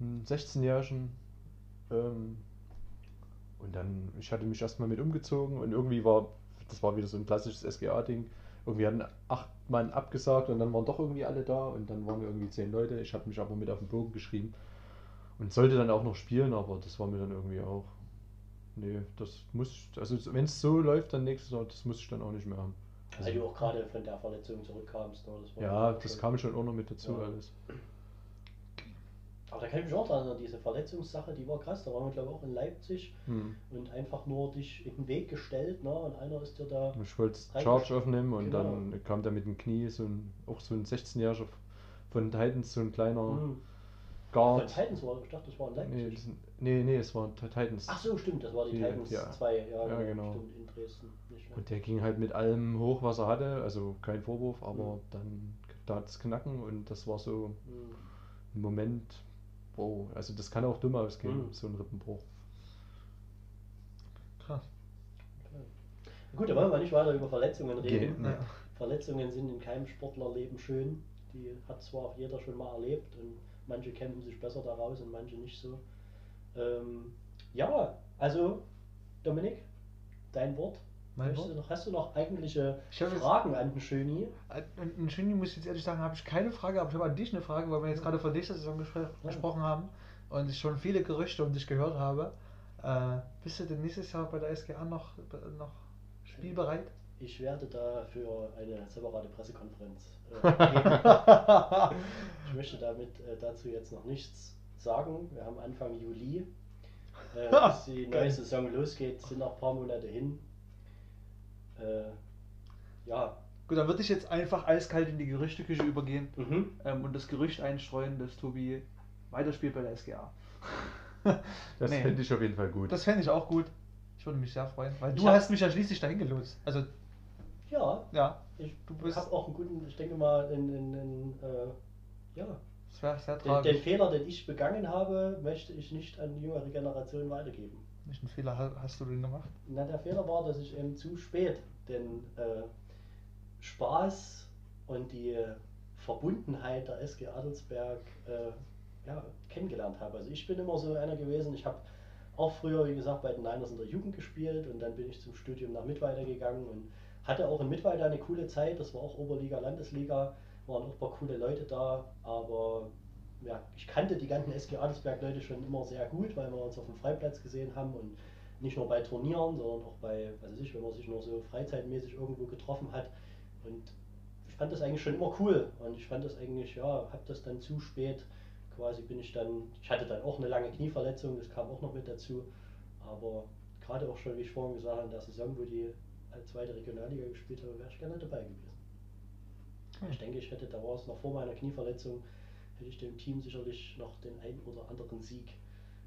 einen 16-Jährigen. Ähm, und dann, ich hatte mich erstmal mit umgezogen und irgendwie war, das war wieder so ein klassisches SGA-Ding. Irgendwie hatten acht Mann abgesagt und dann waren doch irgendwie alle da und dann waren wir irgendwie zehn Leute. Ich habe mich aber mit auf den Bogen geschrieben und sollte dann auch noch spielen, aber das war mir dann irgendwie auch. Nee, das muss, also wenn es so läuft, dann nächstes Jahr, das muss ich dann auch nicht mehr haben. Weil du auch gerade von der Verletzung zurückkamst. Ne? Das war Ja, das kam schon auch noch mit dazu Ja. alles. Aber da kann ich mich auch daran erinnern, diese Verletzungssache, die war krass. Da waren wir, glaube ich, auch in Leipzig Hm. und einfach nur dich in den Weg gestellt. Ne? Und einer ist dir da. Ich wollte Charge aufnehmen und Genau. dann kam da mit dem Knie so ein, auch so ein 16-Jähriger von Titans, so ein kleiner Hm. Von Guard. Titans war, ich dachte, das war in Leipzig. Nee, nee, nee, es waren Titans. Ach so, stimmt, das war die, Die- Titans ja. 2, ja, Ja, genau. Stimmt, in Dresden. Nicht. Und der ging halt mit allem hoch, was er hatte, also kein Vorwurf, aber Mhm. dann da hat es knacken und das war so Hm. ein Moment, wow, also das kann auch dumm ausgehen, Mhm. so ein Rippenbruch. Krass. Okay. Gut, da wollen wir nicht weiter über Verletzungen reden. Geht, Ja. Verletzungen sind in keinem Sportlerleben schön. Die hat zwar auch jeder schon mal erlebt und manche kämpfen sich besser daraus und manche nicht so. Ähm, ja, also Dominik, dein Wort. Wort? Du noch, hast du noch eigentliche Ich hab jetzt- Fragen an den Schöni? An an Shindy muss ich jetzt ehrlich sagen, habe ich keine Frage, aber ich habe an dich eine Frage, weil wir jetzt gerade von nächster Saison gespr gesprochen haben und ich schon viele Gerüchte um dich gehört habe. Äh, bist du denn nächstes Jahr bei der SGA noch, noch spielbereit? Ich werde dafür eine separate Pressekonferenz äh, geben. Ich möchte damit äh, dazu jetzt noch nichts sagen. Wir haben Anfang Juli. Äh, bis die neue. Saison losgeht, sind noch ein paar Monate hin. Äh, ja. Gut, dann würde ich jetzt einfach eiskalt in die Gerüchteküche übergehen Mhm. ähm, und das Gerücht einstreuen, dass Tobi weiterspielt bei der SGA. Das Nee. fände ich auf jeden Fall gut. Das fände ich auch gut. Ich würde mich sehr freuen, weil Ich du hast mich ja schließlich dahin gelost. Also, Ja, ja, ich Du bist- habe auch einen guten, ich denke mal, einen, einen, einen, äh, ja, das wäre sehr den, den tragisch. Fehler, den ich begangen habe, möchte ich nicht an die jüngere Generation weitergeben. Welchen Fehler ha- hast du denn gemacht? Na, der Fehler war, dass ich eben zu spät den äh, Spaß und die Verbundenheit der SG Adelsberg äh, ja, kennengelernt habe. Also ich bin immer so einer gewesen, ich habe auch früher, wie gesagt, bei den Niners in der Jugend gespielt und dann bin ich zum Studium nach Mittweida gegangen und hatte auch in Mittweida eine coole Zeit. Das war auch Oberliga, Landesliga, waren auch ein paar coole Leute da, aber ja, ich kannte die ganzen SG Adelsberg-Leute schon immer sehr gut, weil wir uns auf dem Freiplatz gesehen haben und nicht nur bei Turnieren, sondern auch bei, was weiß ich, wenn man sich nur so freizeitmäßig irgendwo getroffen hat. Und ich fand das eigentlich schon immer cool und ich fand das eigentlich, ja, habe das dann zu spät quasi bin ich dann, ich hatte dann auch eine lange Knieverletzung, das kam auch noch mit dazu. Aber gerade auch schon, wie ich vorhin gesagt habe, in der Saison, wo die zweite Regionalliga gespielt haben, wäre ich gerne dabei gewesen. Hm. Ich denke, ich hätte, da war es noch vor meiner Knieverletzung, hätte ich dem Team sicherlich noch den einen oder anderen Sieg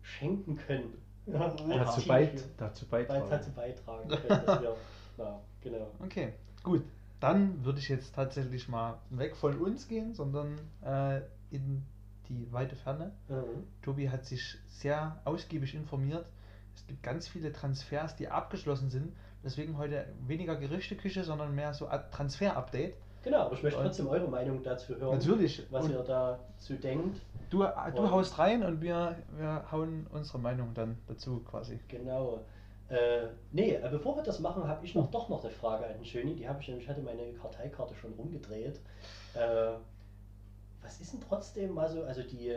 schenken können. Ja, Dazu, beit, dazu bei- beitragen. dazu beitragen können, wir, na, genau. Okay, gut. Dann würde ich jetzt tatsächlich mal weg von uns gehen, sondern äh, in die weite Ferne. Mhm. Tobi hat sich sehr ausgiebig informiert. Es gibt ganz viele Transfers, die abgeschlossen sind. Deswegen heute weniger Gerüchteküche, sondern mehr so Transfer-Update. Genau, aber ich möchte trotzdem eure Meinung dazu hören. Natürlich. Was Und ihr dazu denkt. du, du Und- haust rein und wir, wir hauen unsere Meinung dann dazu quasi. Genau. Äh, nee, äh, bevor wir das machen, habe ich noch doch noch eine Frage an den Schöni. Die habe ich nämlich, hatte meine Karteikarte schon rumgedreht. Äh, was ist denn trotzdem mal so, also die,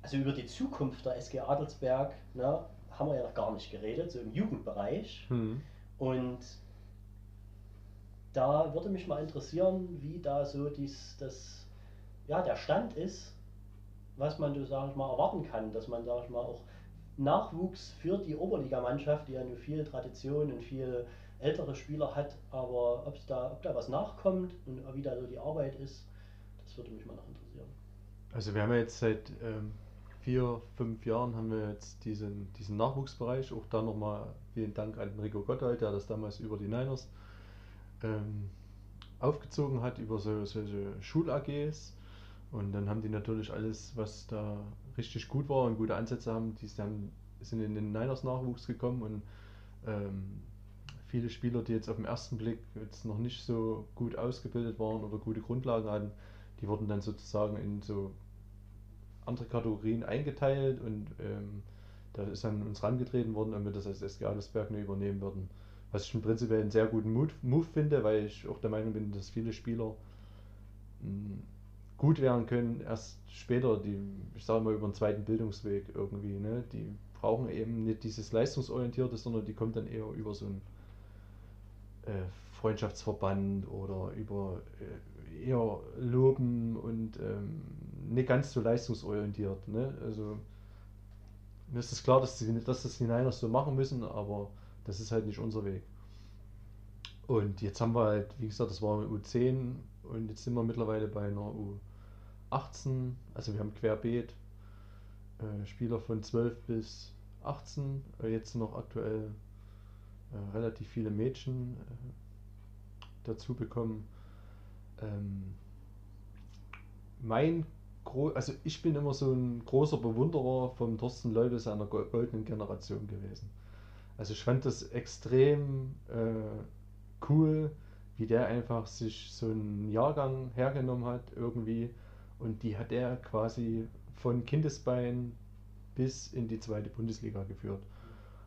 also über die Zukunft der SG Adelsberg, ne, haben wir ja noch gar nicht geredet, so im Jugendbereich. Hm. Und da würde mich mal interessieren, wie da so dies, das, ja, der Stand ist, was man, so, sag ich mal, erwarten kann, dass man, sag ich mal, auch Nachwuchs für die Oberligamannschaft, die ja nur viel Tradition und viel ältere Spieler hat, aber da, ob da was nachkommt und wie da so die Arbeit ist, das würde mich mal noch interessieren. Also wir haben ja jetzt seit ähm, vier, fünf Jahren haben wir jetzt diesen, diesen Nachwuchsbereich. Auch da nochmal vielen Dank an Rico Gotthold, der das damals über die Niners ähm, aufgezogen hat, über so, solche Schul-AGs. Und dann haben die natürlich alles, was da richtig gut war und gute Ansätze haben, die haben, sind in den Niners Nachwuchs gekommen und ähm, viele Spieler, die jetzt auf den ersten Blick jetzt noch nicht so gut ausgebildet waren oder gute Grundlagen hatten, die wurden dann sozusagen in so andere Kategorien eingeteilt und ähm, da ist an uns rangetreten worden, ob wir das als SG Adelsberg nur übernehmen würden. Was ich im Prinzip einen sehr guten Move, finde, weil ich auch der Meinung bin, dass viele Spieler mh, gut werden können, erst später, die, ich sage mal, über einen zweiten Bildungsweg irgendwie. Ne? Die brauchen eben nicht dieses Leistungsorientierte, sondern die kommt dann eher über so einen äh, Freundschaftsverband oder über äh, eher Loben und ähm, nicht ganz so leistungsorientiert. Ne? Also mir ist es klar, dass, die, dass das die Niners so machen müssen, aber das ist halt nicht unser Weg. Und jetzt haben wir halt, wie gesagt, das war eine U10 und jetzt sind wir mittlerweile bei einer U18. Also wir haben querbeet äh, Spieler von 12 bis 18, äh, jetzt noch aktuell äh, relativ viele Mädchen äh, dazu bekommen. Ähm, mein Gro also ich bin immer so ein großer Bewunderer vom Thorsten Leube seiner go- goldenen Generation gewesen. Also ich fand das extrem äh, cool, wie der einfach sich so einen Jahrgang hergenommen hat irgendwie und die hat er quasi von Kindesbein bis in die zweite Bundesliga geführt.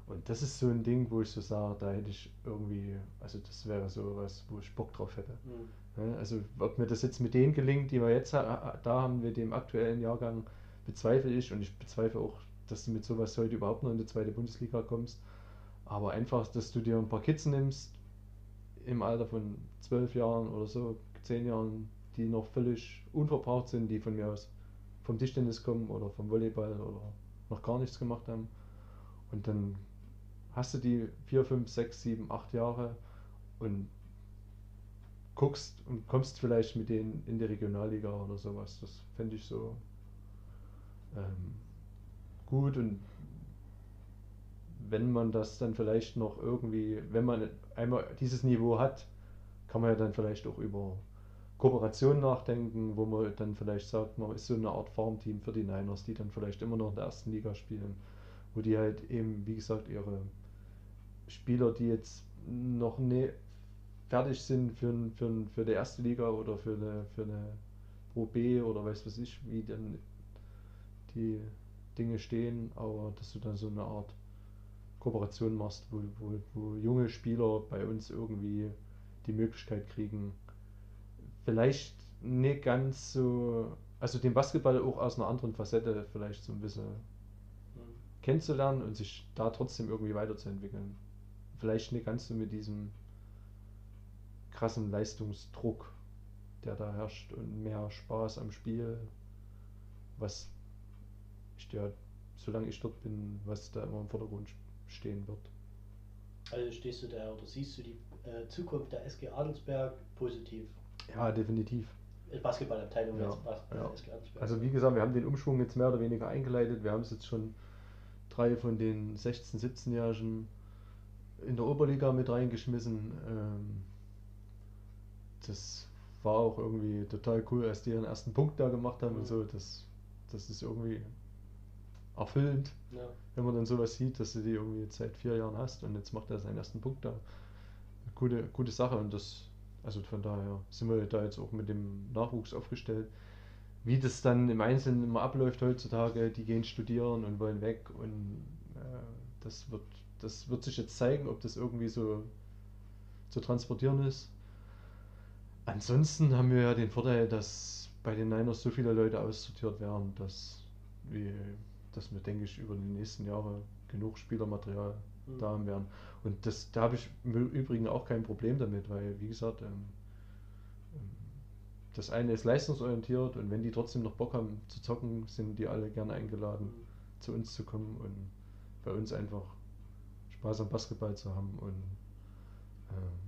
Und das ist so ein Ding, wo ich so sage, da hätte ich irgendwie, also das wäre so was, wo ich Bock drauf hätte. Mhm. Also ob mir das jetzt mit denen gelingt, die wir jetzt da haben, mit dem aktuellen Jahrgang, bezweifle ich und ich bezweifle auch, dass du mit sowas heute überhaupt noch in die zweite Bundesliga kommst. Aber einfach, dass du dir ein paar Kids nimmst, im Alter von zwölf Jahren oder so, zehn Jahren, die noch völlig unverbraucht sind, die von mir aus vom Tischtennis kommen oder vom Volleyball oder noch gar nichts gemacht haben. Und dann hast du die vier, fünf, sechs, sieben, acht Jahre und guckst und kommst vielleicht mit denen in die Regionalliga oder sowas. Das fände ich so ähm, gut und wenn man das dann vielleicht noch irgendwie, wenn man einmal dieses Niveau hat, kann man ja dann vielleicht auch über Kooperation nachdenken, wo man dann vielleicht sagt, man ist so eine Art Farmteam für die Niners, die dann vielleicht immer noch in der ersten Liga spielen, wo die halt eben, wie gesagt, ihre Spieler, die jetzt noch nicht fertig sind für, für, für die erste Liga oder für eine, für eine Pro B oder weiß was ich, wie dann die Dinge stehen, aber dass du dann so eine Art Kooperation machst, wo, wo, wo junge Spieler bei uns irgendwie die Möglichkeit kriegen, vielleicht nicht ganz so, also den Basketball auch aus einer anderen Facette vielleicht so ein bisschen Mhm. kennenzulernen und sich da trotzdem irgendwie weiterzuentwickeln. Vielleicht nicht ganz so mit diesem krassen Leistungsdruck, der da herrscht und mehr Spaß am Spiel. was ich der, solange ich dort bin, was da immer im Vordergrund stehen wird. Also stehst du da oder siehst du die äh, Zukunft der SG Adelsberg positiv? Ja, definitiv. Äh, Basketballabteilung Ja, jetzt Bas ja. SG Adelsberg. Also wie gesagt, wir haben den Umschwung jetzt mehr oder weniger eingeleitet. Wir haben es jetzt schon drei von den 16-, 17-Jährigen in der Oberliga mit reingeschmissen. Ähm, das war auch irgendwie total cool, als die ihren ersten Punkt da gemacht haben und Mhm. so. Das, das ist irgendwie erfüllend, ja. Wenn man dann sowas sieht, dass du die irgendwie jetzt seit vier Jahren hast und jetzt macht er seinen ersten Punkt da. Gute, gute Sache und das, also von daher sind wir da jetzt auch mit dem Nachwuchs aufgestellt. Wie das dann im Einzelnen immer abläuft heutzutage, die gehen studieren und wollen weg und äh, das wird, das wird sich jetzt zeigen, ob das irgendwie so zu transportieren ist. Ansonsten haben wir ja den Vorteil, dass bei den Niners so viele Leute aussortiert werden, dass wir, dass wir, denke ich, über die nächsten Jahre genug Spielermaterial Mhm. da haben werden. Und das, da habe ich im Übrigen auch kein Problem damit, weil, wie gesagt, ähm, ähm, das eine ist leistungsorientiert und wenn die trotzdem noch Bock haben zu zocken, sind die alle gerne eingeladen, Mhm. zu uns zu kommen und bei uns einfach Spaß am Basketball zu haben und ähm,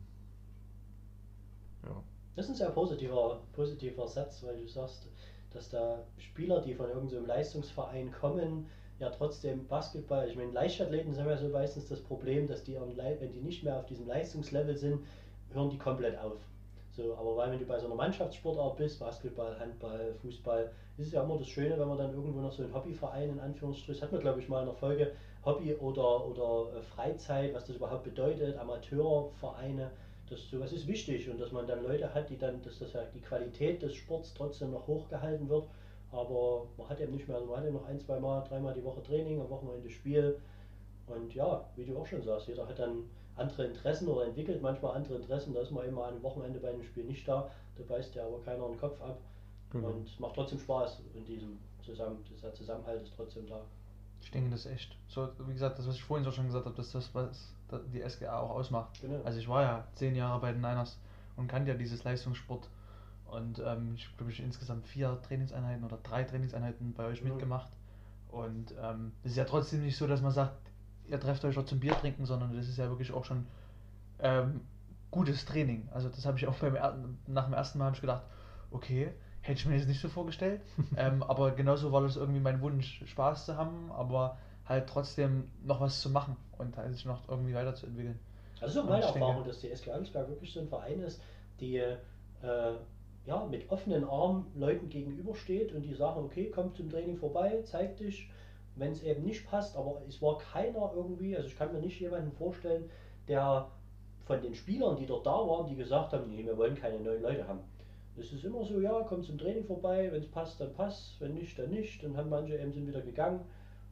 ja. Das ist ein sehr positiver, positiver Satz, weil du sagst, dass da Spieler, die von irgendeinem Leistungsverein kommen, ja trotzdem Basketball, ich meine, Leichtathleten sind ja so meistens das Problem, dass die, wenn die nicht mehr auf diesem Leistungslevel sind, hören die komplett auf. So, aber weil wenn du bei so einer Mannschaftssportart bist, Basketball, Handball, Fußball, ist es ja immer das Schöne, wenn man dann irgendwo noch so einen Hobbyverein in Anführungsstrichen, hat man glaube ich mal in der Folge Hobby oder, oder äh, Freizeit, was das überhaupt bedeutet, Amateurvereine, das sowas ist wichtig und dass man dann Leute hat, die dann, dass das ja die Qualität des Sports trotzdem noch hochgehalten wird, aber man hat eben nicht mehr, man hat eben noch ein, zwei Mal, dreimal die Woche Training, am Wochenende Spiel und ja, wie du auch schon sagst, jeder hat dann andere Interessen oder entwickelt manchmal andere Interessen, da ist man eben mal am Wochenende bei einem Spiel nicht da, da beißt ja aber keiner den Kopf ab Genau. und es macht trotzdem Spaß in diesem Zusammen, dieser Zusammenhalt ist trotzdem da. Ich denke, das ist echt. So, wie gesagt, das, was ich vorhin so schon gesagt habe, dass das, was die SGA auch ausmacht. Genau. Also ich war ja zehn Jahre bei den Niners und kannte ja dieses Leistungssport. Und ähm, ich glaube, ich insgesamt vier Trainingseinheiten oder drei Trainingseinheiten bei euch Mhm. mitgemacht. Und ähm, es ist ja trotzdem nicht so, dass man sagt, ihr trefft euch doch zum Bier trinken, sondern das ist ja wirklich auch schon ähm, gutes Training. Also das habe ich auch beim nach dem ersten Mal habe ich gedacht, okay, hätte ich mir jetzt nicht so vorgestellt. ähm, aber genauso war das irgendwie mein Wunsch, Spaß zu haben, aber halt trotzdem noch was zu machen und halt sich noch irgendwie weiterzuentwickeln. Das ist auch meine ich denke- Erfahrung, dass die SG Ansberg wirklich so ein Verein ist, die äh, ja, mit offenen Armen Leuten gegenübersteht und die sagen, okay, komm zum Training vorbei, zeig dich, wenn es eben nicht passt, aber es war keiner irgendwie, also ich kann mir nicht jemanden vorstellen, der von den Spielern, die dort da waren, die gesagt haben, nee, wir wollen keine neuen Leute haben. Es ist immer so, ja, komm zum Training vorbei, wenn es passt, dann passt, wenn nicht, dann nicht. Dann haben manche eben sind wieder gegangen.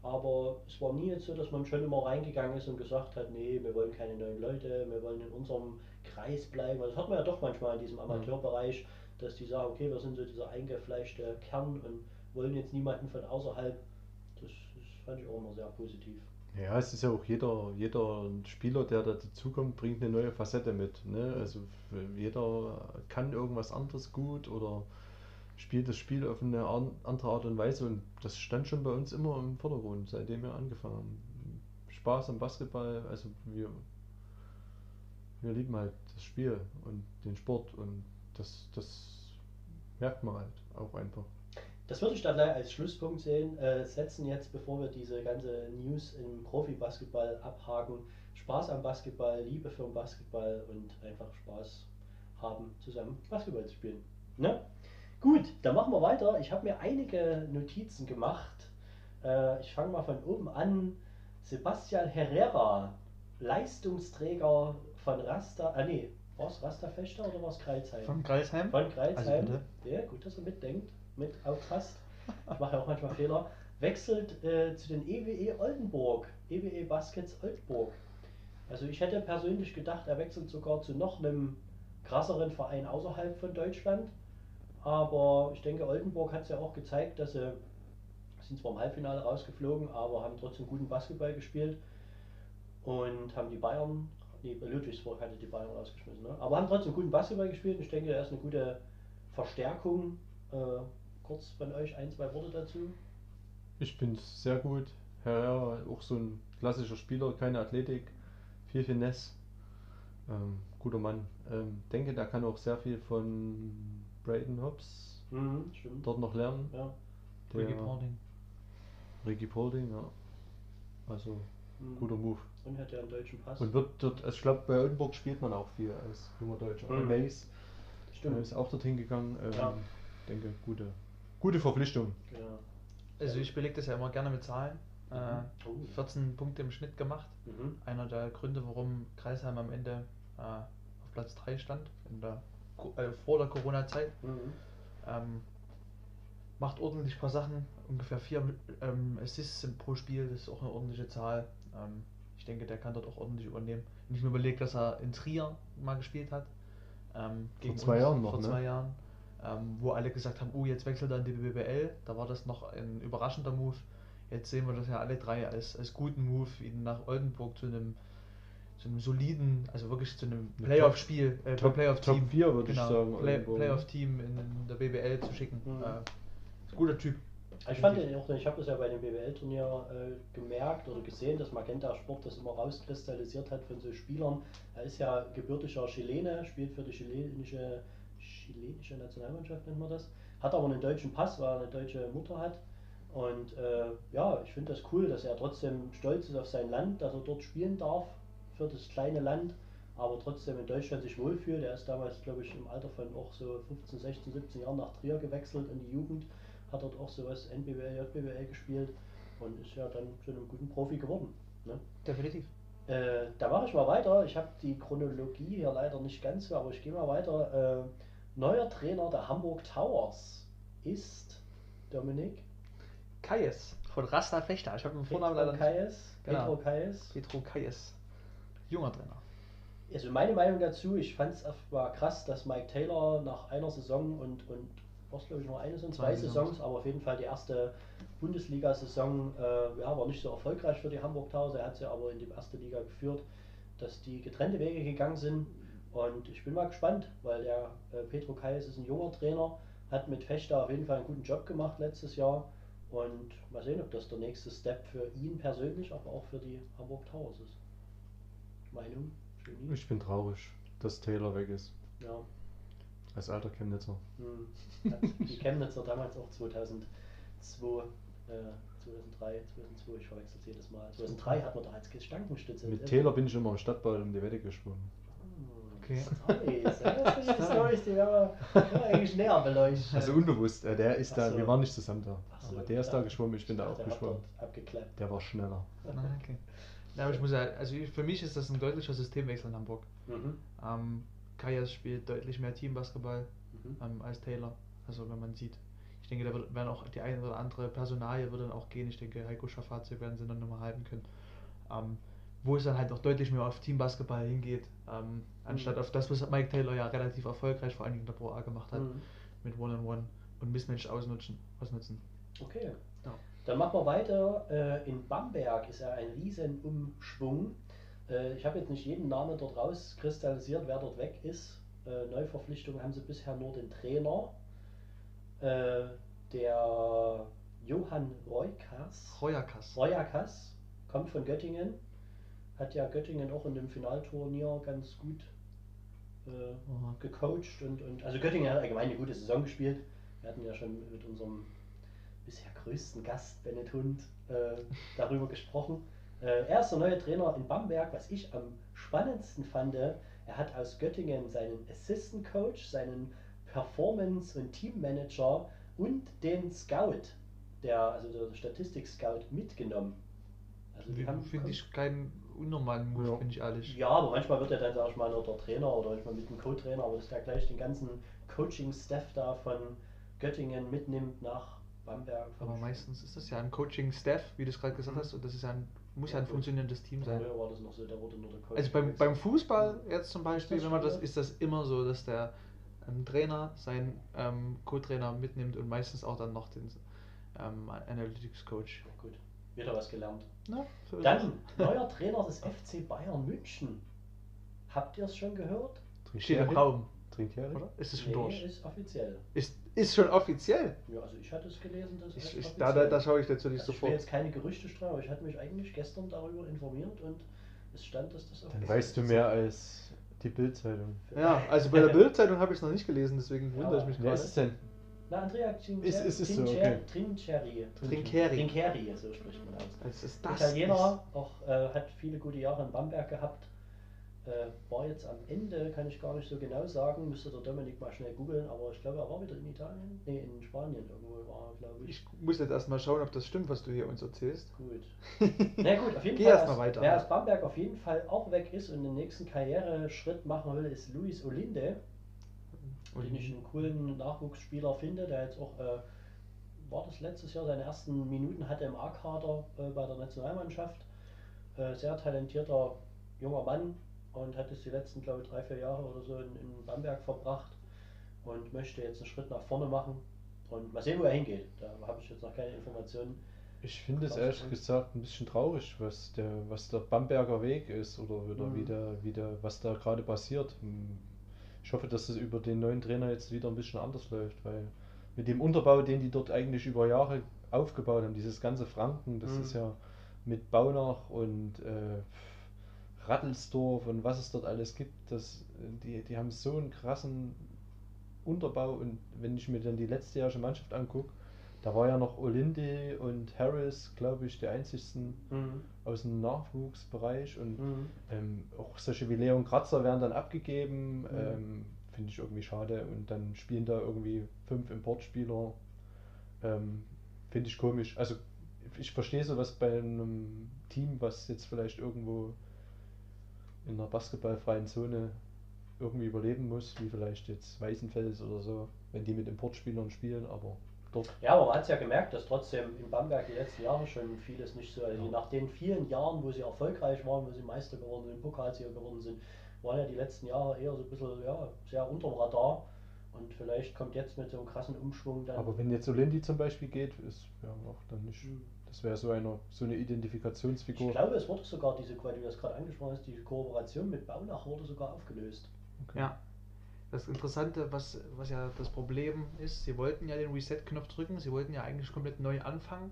Aber es war nie jetzt so, dass man schon immer reingegangen ist und gesagt hat, nee, wir wollen keine neuen Leute, wir wollen in unserem Kreis bleiben. Also Das hat man ja doch manchmal in diesem Amateurbereich, dass die sagen, okay, wir sind so dieser eingefleischte Kern und wollen jetzt niemanden von außerhalb. Das, das fand ich auch immer sehr positiv. Ja, es ist ja auch jeder, jeder Spieler, der da dazukommt, bringt eine neue Facette mit. Ne? Also für- jeder kann irgendwas anderes gut oder spielt das Spiel auf eine an- andere Art und Weise und das stand schon bei uns immer im Vordergrund, seitdem wir angefangen haben. Spaß am Basketball, also wir, wir lieben halt das Spiel und den Sport und das, das merkt man halt auch einfach. Das würde ich dann als Schlusspunkt sehen, äh, setzen jetzt, bevor wir diese ganze News im Profi-Basketball abhaken. Spaß am Basketball, Liebe für den Basketball und einfach Spaß haben, zusammen Basketball zu spielen. Ne? Gut, dann machen wir weiter. Ich habe mir einige Notizen gemacht. Äh, ich fange mal von oben an. Sebastian Herrera, Leistungsträger von Rasta, ah nee, war es Rasta-Fechter oder war es Kreilsheim? Von Kreisheim? Von Kreilsheim. Also ja, gut, dass er mitdenkt, mit aufpasst. Ich mache ja auch manchmal Fehler. Wechselt äh, zu den EWE Oldenburg, EWE Baskets Oldenburg. Also ich hätte persönlich gedacht, er wechselt sogar zu noch einem krasseren Verein außerhalb von Deutschland. Aber ich denke, Oldenburg hat es ja auch gezeigt, dass sie sind zwar im Halbfinale rausgeflogen, aber haben trotzdem guten Basketball gespielt und haben die Bayern, nee, Ludwigsburg hatte die Bayern rausgeschmissen, ne? aber haben trotzdem guten Basketball gespielt. Ich denke, er ist eine gute Verstärkung äh, kurz von euch ein, zwei Worte dazu. Ich finde es sehr gut. Herrera, auch so ein klassischer Spieler, keine Athletik, viel Finesse. Ähm, guter Mann. Ähm, denke, der kann auch sehr viel von Braden Hobbs Mhm, dort noch lernen. Ja. Der, Ricky Paulding. Ricky Paulding, ja. Also, Mhm. guter Move. Und hat ja einen deutschen Pass. Und wird dort, also ich glaube, bei Oldenburg spielt man auch viel als junger Deutscher. Mhm. Mhm. Mace Stimmt. ist auch dorthin gegangen. Ähm, Ja. denke, gute, gute Verpflichtung. Genau. Also ich belege das ja immer gerne mit Zahlen. Äh, Oh. 14 Punkte im Schnitt gemacht. Mhm. Einer der Gründe, warum Kreisheim am Ende äh, auf Platz 3 stand, in der, äh, vor der Corona-Zeit. Mhm. Ähm, macht ordentlich ein paar Sachen, ungefähr vier ähm, Assists pro Spiel, das ist auch eine ordentliche Zahl. Ähm, ich denke, der kann dort auch ordentlich übernehmen. Wenn ich mir überlege, dass er in Trier mal gespielt hat. Ähm, Vor zwei Jahren noch, Vor ne? zwei Jahren. Ähm, wo alle gesagt haben, oh, jetzt wechselt er in die BBL. Da war das noch ein überraschender Move. Jetzt sehen wir das ja alle drei als, als guten Move, ihn nach Oldenburg zu einem, zu einem soliden, also wirklich zu einem Eine Playoff-Spiel, äh, Top- Playoff-Team. Top vier, würde ich genau, sagen, Play? Playoff-Team in, in der BBL zu schicken. Mhm. Äh, ist ein guter Typ. Ich fand den auch, ich habe das ja bei dem BWL-Turnier äh, gemerkt oder gesehen, dass Magenta Sport das immer rauskristallisiert hat von so Spielern. Er ist ja gebürtiger Chilene, spielt für die chilenische, chilenische Nationalmannschaft, nennt man das. Hat aber einen deutschen Pass, weil er eine deutsche Mutter hat. Und äh, ja, ich finde das cool, dass er trotzdem stolz ist auf sein Land, dass er dort spielen darf für das kleine Land, aber trotzdem in Deutschland sich wohlfühlt. Er ist damals, glaube ich, im Alter von auch so 15, 16, 17 Jahren nach Trier gewechselt in die Jugend hat dort auch sowas NBWL, JBWL gespielt und ist ja dann zu einem guten Profi geworden. Ne? Definitiv. Äh, da mache ich mal weiter. Ich habe die Chronologie hier leider nicht ganz so, aber ich gehe mal weiter. Äh, neuer Trainer der Hamburg Towers ist Dominik Kayes von Rasta Fechter. Ich habe den Vornamen leider nicht. Kayes. Genau. Petro Kayes. Petro Kayes. Junger Trainer. Also meine Meinung dazu, ich fand es war krass, dass Mike Taylor nach einer Saison und, und was glaube ich noch eine Saison, zwei, Zwei Saisons, Saisons. aber auf jeden Fall die erste Bundesliga-Saison, äh, ja, war nicht so erfolgreich für die Hamburg Towers, er hat sie aber in die erste Liga geführt, dass die getrennte Wege gegangen sind und ich bin mal gespannt, weil der äh, Petro Kais ist ein junger Trainer, hat mit Fechter auf jeden Fall einen guten Job gemacht letztes Jahr und mal sehen, ob das der nächste Step für ihn persönlich, aber auch für die Hamburg Towers ist. Meinung? Genie? Ich bin traurig, dass Taylor weg ist. Ja. Als alter Chemnitzer. Hm. Hat die Chemnitzer damals auch 2002, äh, 2003, 2002, ich verwechsel es jedes Mal. 2003 hat man da als Gestankenstütze. Mit Taylor bin ich immer im Stadtball um die Wette geschwommen. Okay. Storys, ja, das sind die Storys, die werden wir, eigentlich näher beleuchten. Also unbewusst, äh, der ist da, so. wir waren nicht zusammen da. So, aber der ist da ja. geschwommen, ich bin da auch Der hat geschwommen. dort Abgeklappt. Der war schneller. Ah, okay. Ja, aber ich muss ja, also für mich ist das ein deutlicher Systemwechsel in Hamburg. Mhm. Ähm, Kayas spielt deutlich mehr Teambasketball Mhm. ähm, als Taylor. Also wenn man sieht. Ich denke, da wird, werden auch die eine oder andere Personalie wird dann auch gehen. Ich denke, Heiko Schafazik werden sie dann nochmal halten können. Ähm, wo es dann halt auch deutlich mehr auf Teambasketball hingeht, ähm, anstatt Mhm. auf das, was Mike Taylor ja relativ erfolgreich vor allen Dingen in der Pro A gemacht hat, Mhm. mit One-on-One und Missmatch ausnutzen. ausnutzen. Okay. Ja. Dann machen wir weiter. Äh, in Bamberg ist ja ein riesen Umschwung. Äh, ich habe jetzt nicht jeden Namen dort rauskristallisiert, wer dort weg ist. Äh, Neuverpflichtungen haben sie bisher nur den Trainer. Äh, der Johann Reukas. Royakas. Royakas kommt von Göttingen. Hat ja Göttingen auch in dem Finalturnier ganz gut äh, gecoacht und, und also Göttingen hat allgemein eine gute Saison gespielt. Wir hatten ja schon mit unserem bisher größten Gast Bennett Hund äh, darüber gesprochen. Äh, er ist der neue Trainer in Bamberg. Was ich am spannendsten fand, er hat aus Göttingen seinen Assistant Coach, seinen Performance- und Teammanager und den Scout, der, also der Statistik-Scout, mitgenommen. Also die haben Finde ich keinen unnormalen Move, Ja. bin ich ehrlich. ja, aber manchmal wird er dann, sag ich mal, nur der Trainer oder manchmal mit dem Co-Trainer, aber dass der gleich den ganzen Coaching-Staff da von Göttingen mitnimmt nach Bamberg. Aber meistens ist das ja ein Coaching-Staff, wie du es gerade gesagt Mhm. hast, und das ist ja ein, muss ja Ja, ein funktionierendes Team sein. Früher war das noch so, da wurde nur der Coach. Also beim, beim Fußball jetzt zum Beispiel, Ist das wenn man das, ist das immer so, dass der ähm, Trainer seinen ähm, Co-Trainer mitnimmt und meistens auch dann noch den ähm, Analytics-Coach. Ja, gut, wieder was gelernt. Ja, so Dann, neuer Trainer des FC Bayern München. Habt ihr es schon gehört? Steht im Raum. Trinkieri? oder? Ist es schon nee, durch? ist offiziell. Ist, ist schon offiziell. Ja, also ich hatte es gelesen, dass Ich, es da, da, da schaue ich natürlich also ich will sofort. jetzt keine Gerüchte streuen, aber ich hatte mich eigentlich gestern darüber informiert und es stand, dass das Dann offiziell weißt du ist. mehr als die Bildzeitung. Ja, also bei der Bildzeitung habe ich es noch nicht gelesen, deswegen Ja, wundere ich mich Wer gerade. ist es denn? Na, Andrea Trincher- Ist- ist es so, okay. Trincheri. Trincheri, so spricht man aus. Es ist das. Italiener, auch äh, hat viele gute Jahre in Bamberg gehabt. Äh, war jetzt am Ende, kann ich gar nicht so genau sagen, müsste der Dominik mal schnell googeln, aber ich glaube, er war wieder in Italien. Nee, in Spanien irgendwo war er, glaube ich. ich muss jetzt erstmal schauen, ob das stimmt, was du hier uns erzählst. Gut. Na gut, auf jeden Geh Fall. erst mal weiter. Wer aus Bamberg auf jeden Fall auch weg ist und den nächsten Karriereschritt machen will, ist Luis Olinde, den ich einen coolen Nachwuchsspieler finde, der jetzt auch, äh, war das letztes Jahr, seine ersten Minuten hatte im A-Kader äh, bei der Nationalmannschaft. Äh, sehr talentierter junger Mann und hat es die letzten, glaube ich, drei, vier Jahre oder so in, in Bamberg verbracht und möchte jetzt einen Schritt nach vorne machen. Und mal sehen, wo er hingeht. Da habe ich jetzt noch keine Informationen. Ich finde es ehrlich gesagt ein bisschen traurig, was der, was der Bamberger Weg ist oder, oder Mhm. wie der, wie der, was da gerade passiert. Hm, Ich hoffe, dass es über den neuen Trainer jetzt wieder ein bisschen anders läuft, weil mit dem Unterbau, den die dort eigentlich über Jahre aufgebaut haben, dieses ganze Franken, das Mhm. ist ja mit Baunach und äh, Rattelsdorf und was es dort alles gibt, das, die, die haben so einen krassen Unterbau und wenn ich mir dann die letztjährige Mannschaft angucke, da war ja noch Olinde und Harris, glaube ich, die einzigsten aus dem Nachwuchsbereich und Mhm. ähm, auch solche wie Leon Kratzer werden dann abgegeben, Mhm. ähm, finde ich irgendwie schade und dann spielen da irgendwie fünf Importspieler, ähm, finde ich komisch. Also ich verstehe sowas bei einem Team, was jetzt vielleicht irgendwo in einer basketballfreien Zone irgendwie überleben muss, wie vielleicht jetzt Weißenfels oder so, wenn die mit Importspielern spielen, aber dort Ja, aber man hat es ja gemerkt, dass trotzdem in Bamberg die letzten Jahre schon vieles nicht so, also Ja. nach den vielen Jahren, wo sie erfolgreich waren, wo sie Meister geworden sind, Pokalsieger geworden sind, waren ja die letzten Jahre eher so ein bisschen, ja, sehr unterm Radar. Und vielleicht kommt jetzt mit so einem krassen Umschwung dann. Aber wenn jetzt Olindi zum Beispiel geht, ist ja auch dann nicht. Das wäre so eine so eine Identifikationsfigur. ich glaube, es wurde sogar diese, weil du das gerade angesprochen hast, die Kooperation mit Baunach wurde sogar aufgelöst. Okay. Ja. Das Interessante, was, was ja das Problem ist, sie wollten ja den Reset-Knopf drücken, sie wollten ja eigentlich komplett neu anfangen.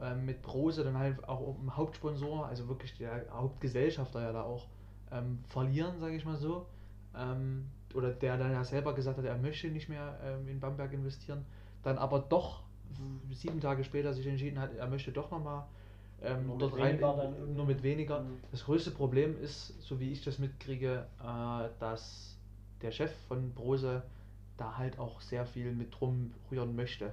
Ähm, mit Brose dann halt auch im Hauptsponsor, also wirklich der Hauptgesellschafter ja da auch ähm, verlieren, sage ich mal so. Ähm, oder der dann ja selber gesagt hat, er möchte nicht mehr ähm, in Bamberg investieren. Dann aber doch sieben Tage später sich entschieden hat, er möchte doch nochmal ähm, Nur dort rein, nur mit weniger. Mhm. Das größte Problem ist, so wie ich das mitkriege, äh, dass der Chef von Brose da halt auch sehr viel mit drum rühren möchte.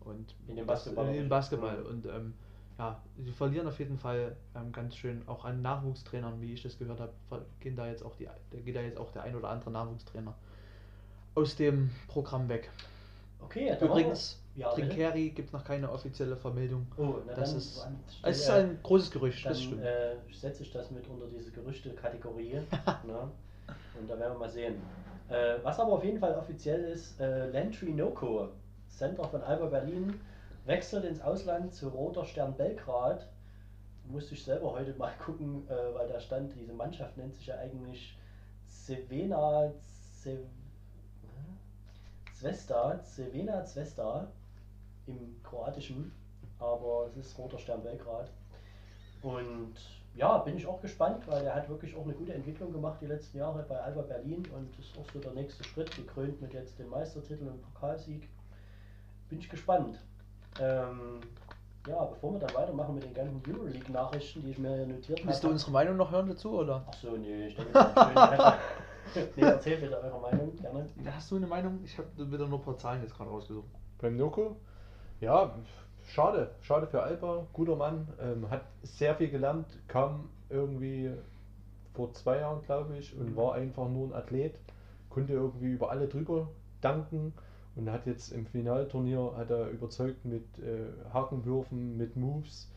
Und In dem Basketball. In dem Basketball. Mhm. Und ähm, ja, sie verlieren auf jeden Fall ähm, ganz schön auch an Nachwuchstrainern, wie ich das gehört habe, gehen da jetzt auch die, geht da jetzt auch der ein oder andere Nachwuchstrainer aus dem Programm weg. Okay, machen Übrigens, ja, bitte? Trinkeri gibt noch keine offizielle Vermeldung. Oh, na Das dann, ist, dann es ist ein großes Gerücht, Dann das stimmt. äh, setze ich das mit unter diese Gerüchte-Kategorie. ne? Und da werden wir mal sehen. Äh, was aber auf jeden Fall offiziell ist, äh, Lentry Noko, Center von Alba Berlin, wechselt ins Ausland zu Roter Stern Belgrad. Musste ich selber heute mal gucken, äh, weil da stand, diese Mannschaft nennt sich ja eigentlich Cevena Ce Zvesta, Cevena Zvesta im Kroatischen, aber es ist Roter Stern Belgrad. Und ja, bin ich auch gespannt, weil er hat wirklich auch eine gute Entwicklung gemacht die letzten Jahre bei Alba Berlin und ist auch so der nächste Schritt, gekrönt mit jetzt dem Meistertitel und Pokalsieg. Bin ich gespannt. Ähm, ja, bevor wir dann weitermachen mit den ganzen Euroleague-Nachrichten, die ich mir hier notiert habe. Willst du unsere Meinung noch hören dazu, oder? Ach so, nee, ich denke, das ist schön. nee, erzähl bitte eure Meinung, gerne. Hast du eine Meinung? Ich habe wieder nur ein paar Zahlen jetzt gerade rausgesucht. Beim Noko? Ja, schade. Schade für Alba. Guter Mann. Ähm, hat sehr viel gelernt. Kam irgendwie vor zwei Jahren, glaube ich, und war einfach nur ein Athlet. Konnte irgendwie über alle drüber danken und hat jetzt im Finalturnier hat er überzeugt mit äh, Hakenwürfen, mit Moves,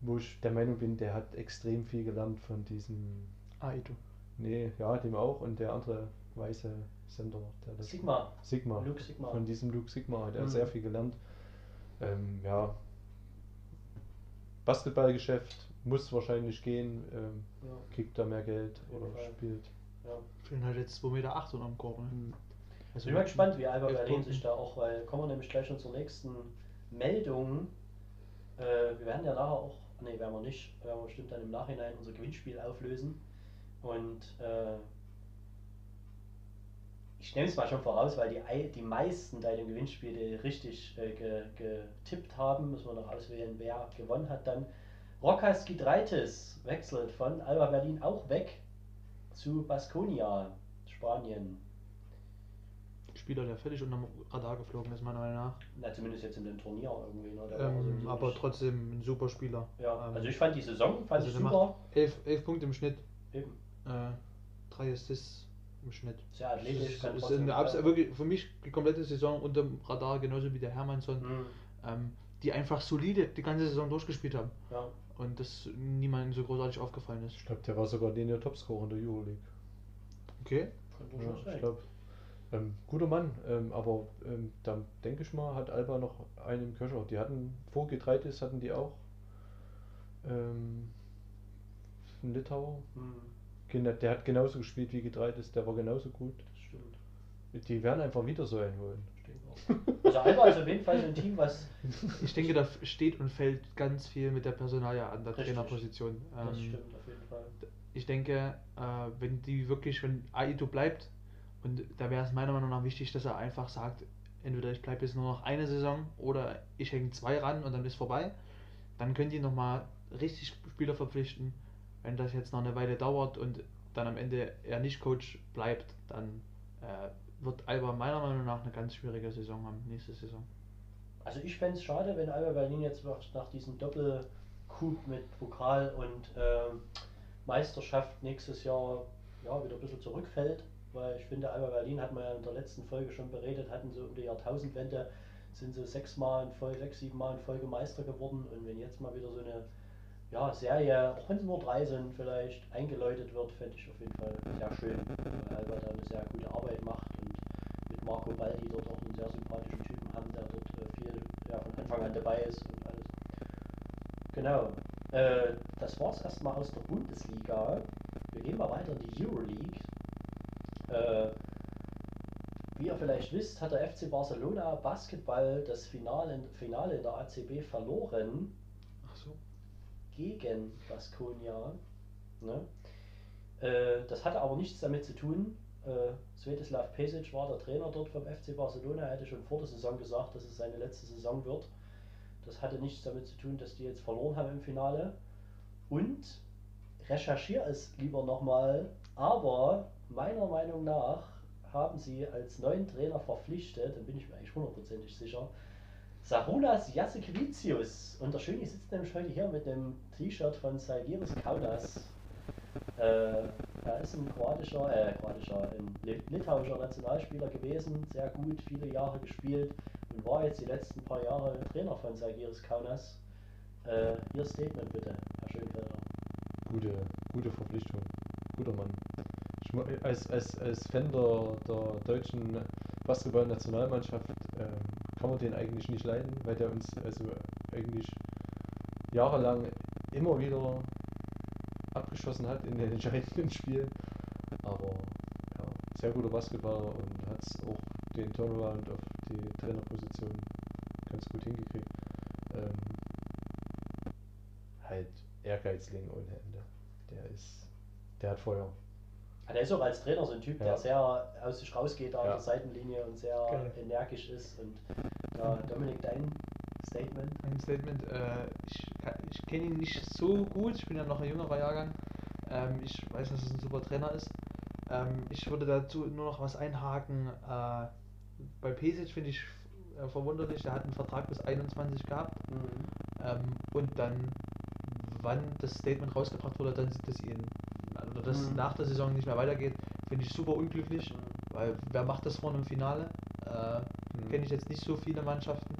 wo ich der Meinung bin, der hat extrem viel gelernt von diesem, Aito. nee, ja, dem auch und der andere weiße Sender, der das Sigma. Sigma. Luke Sigma. Von diesem Luke Sigma hat er Mhm. sehr viel gelernt. Ähm, ja. Basketballgeschäft muss wahrscheinlich gehen, ähm, Ja, kriegt da mehr Geld oder Fall. spielt. ja. Fehlen halt jetzt 2,8 Meter acht unterm Korb. Ne? Ich bin mal gespannt, wie Alba Berlin sich da auch, weil kommen wir nämlich gleich schon zur nächsten Meldung. Äh, wir werden ja nachher auch, nee, werden wir nicht, werden wir bestimmt dann im Nachhinein unser Gewinnspiel auflösen. Und äh, ich nehme es mal schon voraus, weil die, die meisten bei dem Gewinnspiel die richtig äh, ge, getippt haben, müssen wir noch auswählen, wer gewonnen hat dann. Rokas Gidreitis wechselt von Alba Berlin auch weg zu Baskonia, Spanien. Spieler, der völlig unterm Radar geflogen ist, meiner Meinung nach. Na, zumindest jetzt in dem Turnier irgendwie. Ne? Ähm, sowieso aber trotzdem ein super Spieler. Ja, ähm, also ich fand die Saison fand also ich super. elf, elf Punkte im Schnitt, Eben. äh, drei Assists im Schnitt. Sehr athletisch, Das kann ist, ist eine, abs- wirklich für mich die komplette Saison unterm Radar, genauso wie der Hermannsson, Mhm. ähm, die einfach solide die ganze Saison durchgespielt haben. Ja. Und das niemandem so großartig aufgefallen ist. Ich glaube, der war sogar den der Topscorer in der Euroleague. Okay. Kann Ja, ich glaube, ähm, guter Mann, ähm, aber ähm, da denke ich mal, hat Alba noch einen im Köcher. Die hatten, vor Getreides hatten die auch ähm, einen Litauer. Mhm. Gena- Der hat genauso gespielt wie Getreides, der war genauso gut. Das stimmt. Die werden einfach wieder so einen holen. Ich denke auch. Also Alba ist auf jeden Fall so ein Team, was Ich denke, da steht und fällt ganz viel mit der Personalie an der Richtig. Trainerposition. das Ähm, stimmt auf jeden Fall. ich denke, äh, wenn die wirklich, wenn Aito bleibt, und da wäre es meiner Meinung nach wichtig, dass er einfach sagt, entweder ich bleibe jetzt nur noch eine Saison oder ich hänge zwei ran und dann ist vorbei, dann können die nochmal richtig Spieler verpflichten. Wenn das jetzt noch eine Weile dauert und dann am Ende er nicht Coach bleibt, dann äh, wird Alba meiner Meinung nach eine ganz schwierige Saison haben, nächste Saison. Also ich fände es schade, wenn Alba Berlin jetzt nach diesem Doppelcoup mit Pokal und ähm, Meisterschaft nächstes Jahr ja, wieder ein bisschen zurückfällt, weil ich finde, Alba Berlin hat man ja in der letzten Folge schon beredet, hatten so um die Jahrtausendwende, sind so sechsmal in Folge, sechs, sieben Mal in Folge Meister geworden und wenn jetzt mal wieder so eine ja, Serie, auch wenn es nur drei sind, vielleicht eingeläutet wird, fände ich auf jeden Fall sehr schön, weil Alba da eine sehr gute Arbeit macht und mit Marco Baldi dort auch einen sehr sympathischen Typen haben, der dort äh, viel ja, von Anfang an dabei ist und alles. Genau. Äh, das es erstmal aus der Bundesliga. Wir gehen mal weiter in die Euroleague. Äh, wie ihr vielleicht wisst, hat der FC Barcelona Basketball das Finale, Finale in der ACB verloren. Gegen Baskonia. Ne? Äh, das hatte aber nichts damit zu tun. Äh, Svetislav Pesic war der Trainer dort vom FC Barcelona. Er hatte schon vor der Saison gesagt, dass es seine letzte Saison wird. Das hatte nichts damit zu tun, dass die jetzt verloren haben im Finale. Und recherchiere es lieber nochmal, aber meiner Meinung nach haben sie als neuen Trainer verpflichtet, dann bin ich mir eigentlich hundertprozentig sicher, Sarunas Jasikevicius. Und der Schöne sitzt nämlich heute hier mit einem T-Shirt von Salgiris Kaunas. Äh, er ist ein kroatischer, äh, kroatischer, ein Lit- litauischer Nationalspieler gewesen, sehr gut, viele Jahre gespielt und war jetzt die letzten paar Jahre Trainer von Salgiris Kaunas. Äh, Ihr Statement bitte, Herr Schönfelder. Gute, gute Verpflichtung. Guter Mann. Als, als, als Fan der, der deutschen Basketball-Nationalmannschaft ähm, kann man den eigentlich nicht leiden, weil der uns also eigentlich jahrelang immer wieder abgeschossen hat in den entscheidenden Spielen. Aber ja, sehr guter Basketballer und hat auch den Turnaround auf die Trainerposition ganz gut hingekriegt. Ähm, halt Ehrgeizling ohne Ende. Der ist, der hat Feuer. Ah, Der ist auch als Trainer so ein Typ, Ja. der sehr aus sich rausgeht da an Ja. der Seitenlinie und sehr Geil. energisch ist. Und ja, Dominik, dein Statement? Ein Statement, äh, ich, kann- ich kenne ihn nicht so gut, ich bin ja noch ein jüngerer Jahrgang. Ähm, ich weiß, dass es ein super Trainer ist. Ähm, ich würde dazu nur noch was einhaken. Äh, bei Pesic finde ich äh, verwunderlich, der hat einen Vertrag bis 21 gehabt. Ähm, und dann, wann das Statement rausgebracht wurde, dann dass ihn, oder dass Mhm. nach der Saison nicht mehr weitergeht, finde ich super unglücklich. Weil wer macht das vor einem Finale? Äh, Mhm. Kenne ich jetzt nicht so viele Mannschaften.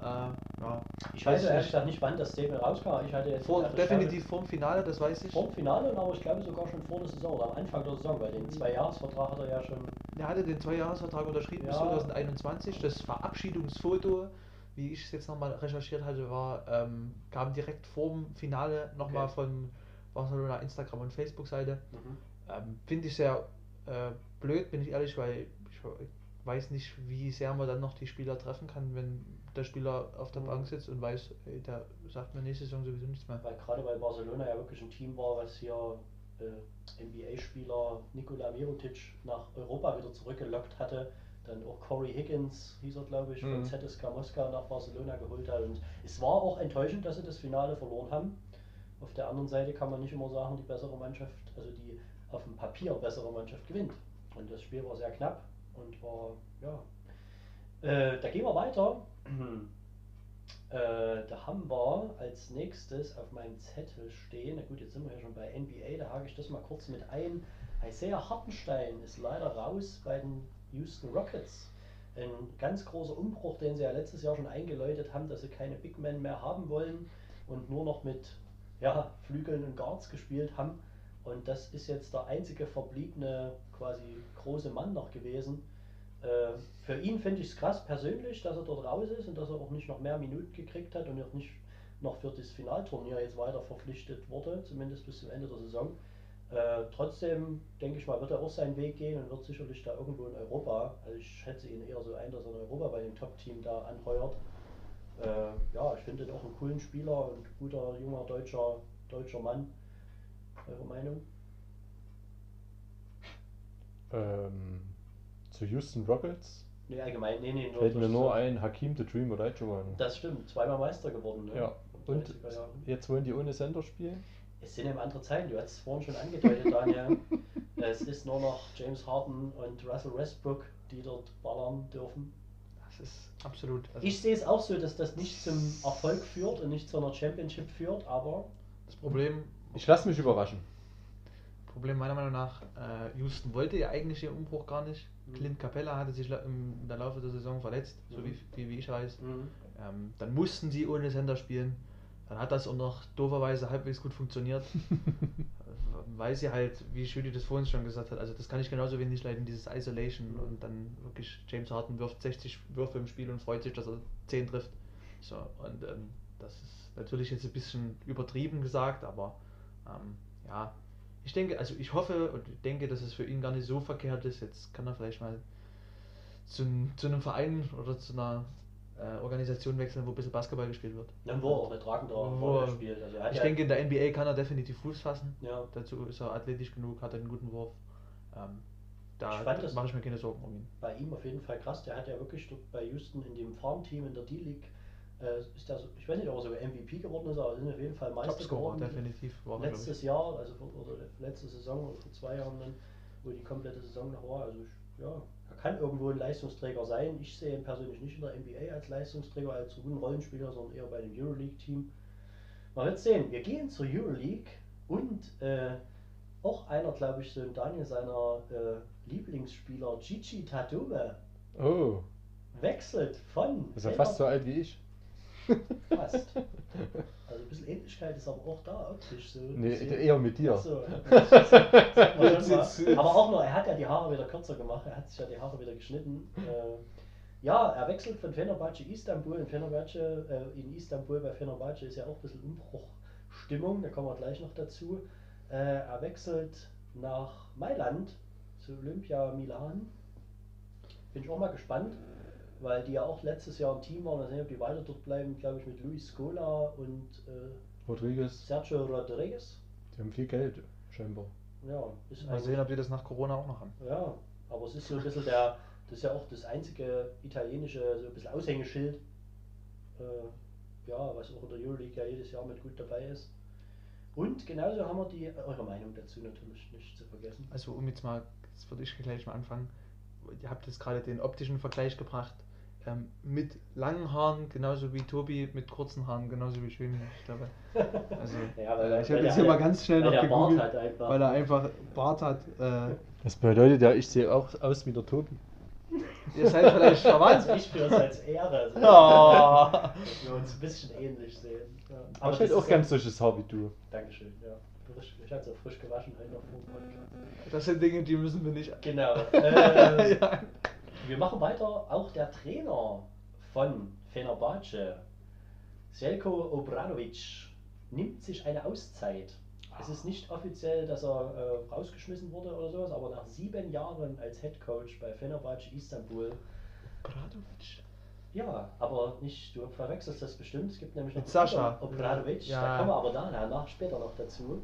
Äh, ja. Ich Weiß ehrlich nicht. gesagt nicht, wann das Statement rauskam. Ich hatte jetzt Vor, gedacht, definitiv vorm Finale, das weiß ich. Vor dem Finale, aber ich glaube sogar schon vor der Saison oder am Anfang der Saison, weil den Zwei-Jahres-Vertrag hat er ja schon. Er hatte den Zweijahresvertrag unterschrieben bis Ja. 2021. Das Verabschiedungsfoto, wie ich es jetzt nochmal recherchiert hatte, war, ähm, kam direkt vorm Finale nochmal Okay. von Barcelona Instagram und Facebook-Seite. Ähm, Finde ich sehr äh, blöd, bin ich ehrlich, weil ich weiß nicht, wie sehr man dann noch die Spieler treffen kann, wenn der Spieler auf der Mhm. Bank sitzt und weiß, ey, der sagt mir nächste Saison sowieso nichts mehr. Weil gerade weil Barcelona ja wirklich ein Team war, was hier äh, NBA-Spieler Nikola Mirotic nach Europa wieder zurückgelockt hatte. Dann auch Corey Higgins, hieß er glaube ich, von Mhm. ZSK Moskau nach Barcelona geholt hat. Und es war auch enttäuschend, dass sie das Finale verloren haben. Auf der anderen Seite kann man nicht immer sagen, die bessere Mannschaft, also die auf dem Papier bessere Mannschaft gewinnt. Und das Spiel war sehr knapp und war, ja. Äh, da gehen wir weiter. Äh, da haben wir als nächstes auf meinem Zettel stehen, na gut, jetzt sind wir ja schon bei NBA, da hake ich das mal kurz mit ein. Isaiah Hartenstein ist leider raus bei den Houston Rockets. Ein ganz großer Umbruch, den sie ja letztes Jahr schon eingeläutet haben, dass sie keine Big Men mehr haben wollen und nur noch mit ja, Flügeln und Guards gespielt haben. Und das ist jetzt der einzige verbliebene quasi große Mann noch gewesen. Äh, für ihn finde ich es krass persönlich, dass er dort raus ist und dass er auch nicht noch mehr Minuten gekriegt hat und auch nicht noch für das Finalturnier jetzt weiter verpflichtet wurde, zumindest bis zum Ende der Saison. Äh, trotzdem denke ich mal, wird er auch seinen Weg gehen und wird sicherlich da irgendwo in Europa, also ich schätze ihn eher so ein, dass er in Europa bei dem Top-Team da anheuert. Äh, ja, ich finde ihn auch einen coolen Spieler und guter junger deutscher, deutscher Mann. Eure Meinung? Ähm, zu Houston Rockets Nee, allgemein, nee, nee, fällt mir nur ein Hakim the Dream Olajuwon. Das stimmt, zweimal Meister geworden. Ne? Ja, und 30er Jahren. jetzt wollen die ohne Sender spielen? Es sind eben andere Zeiten, du hast es vorhin schon angedeutet, Daniel. es ist nur noch James Harden und Russell Westbrook, die dort ballern dürfen. Ist absolut. Also Ich sehe es auch so, dass das nicht zum Erfolg führt und nicht zu einer Championship führt, aber das Problem, Ich lasse mich überraschen. Problem meiner Meinung nach, äh, Houston wollte ja eigentlich den Umbruch gar nicht. Mhm. Clint Capella hatte sich im, in der Laufe der Saison verletzt, so Mhm. wie, wie, wie ich weiß. mhm. Ähm, dann mussten sie ohne Sender spielen. Dann hat das auch noch dooferweise halbwegs gut funktioniert. Weil sie halt, wie Judy das vorhin schon gesagt hat, also das kann ich genauso wenig leiden, dieses Isolation Mhm. und dann wirklich James Harden wirft 60 Würfe im Spiel und freut sich, dass er 10 trifft. So, und ähm, das ist natürlich jetzt ein bisschen übertrieben gesagt, aber ähm, ja, ich denke, also ich hoffe und denke, dass es für ihn gar nicht so verkehrt ist. Jetzt kann er vielleicht mal zu, zu einem Verein oder zu einer äh, Organisation wechseln, wo ein bisschen Basketball gespielt wird. Dann wo er auch eine tragende Rolle spielt. Also Ich ja, denke, in der NBA kann er definitiv Fuß fassen. ja, Dazu ist er athletisch genug, hat einen guten Wurf. Ähm, da Ich fand das- mache ich mir keine Sorgen um ihn. bei ihm auf jeden Fall krass. Der hat ja wirklich bei Houston in dem Farmteam in der D-League, äh, ist der ich weiß nicht, ob er sogar MVP geworden ist, aber sind auf jeden Fall Meister Topscorer, geworden. definitiv. War letztes. Jahr, also vor, oder letzte Saison oder vor zwei Jahren dann, wo die komplette Saison noch war. Also ich, ja, kann irgendwo ein Leistungsträger sein. Ich sehe ihn persönlich nicht in der NBA als Leistungsträger, als guten Rollenspieler, sondern eher bei dem Euroleague-Team. Man wird sehen. Wir gehen zur Euroleague und äh, auch einer, glaube ich, so ein Daniel seiner äh, Lieblingsspieler, Gigi Tadume, Oh, wechselt von. ist er fast so alt wie ich? Fast. Also ein bisschen Ähnlichkeit ist aber auch da optisch so. Nee, eher mit dir. So, das sagt man schon mal. Aber auch nur, er hat ja die Haare wieder kürzer gemacht, er hat sich ja die Haare wieder geschnitten. Äh, ja, er wechselt von Fenerbahce Istanbul. In Fenerbahce, äh, in Istanbul bei Fenerbahce ist ja auch ein bisschen Umbruchstimmung, da kommen wir gleich noch dazu. Äh, er wechselt nach Mailand zu Olympia Milan. Bin ich auch mal gespannt, weil die ja auch letztes Jahr im Team waren. Mal sehen, ob die weiter dort bleiben, glaube ich, mit Luis Scola und äh, Rodriguez, Sergio Rodriguez. die haben viel Geld, scheinbar. Ja, ist Mal sehen, ob die das nach Corona auch noch haben. Ja, aber es ist so ein bisschen der, das ist ja auch das einzige italienische, so ein bisschen Aushängeschild, äh, ja, was auch in der Euroleague ja jedes Jahr mit gut dabei ist. Und genauso haben wir die, eure Meinung dazu natürlich nicht zu vergessen. Also um jetzt mal, jetzt würde ich gleich mal anfangen. Ihr habt jetzt gerade den optischen Vergleich gebracht. Ähm, mit langen Haaren, genauso wie Tobi, mit kurzen Haaren, genauso wie Schweden. Ich glaube. Also, Ja, weil äh, ich habe jetzt hier mal ganz schnell weil noch der Bart gegoogelt, hat einfach. weil er einfach Bart hat. Äh, Das bedeutet ja, ich sehe auch aus wie der Tobi. ihr seid vielleicht verwandt. Ich für es als Ehre, so, Oh. dass wir uns ein bisschen ähnlich sehen. Ja. Aber ich hätte auch ja- solches Haar wie du. Dankeschön, ja. Frisch, ich hatte es auch frisch gewaschen heute noch vor dem Podcast. Das sind Dinge, die müssen wir nicht. Genau. Äh, ja. Wir machen weiter. Auch der Trainer von Fenerbahce, Selko Obradovic, nimmt sich eine Auszeit. Es ist nicht offiziell, dass er äh, rausgeschmissen wurde oder sowas, aber nach sieben Jahren als Head Coach bei Fenerbahce Istanbul, Bradovic. ja, aber nicht, du verwechselst das bestimmt, es gibt nämlich noch Sascha. Obradovic, Ja. da kommen wir aber danach, nach, später noch dazu.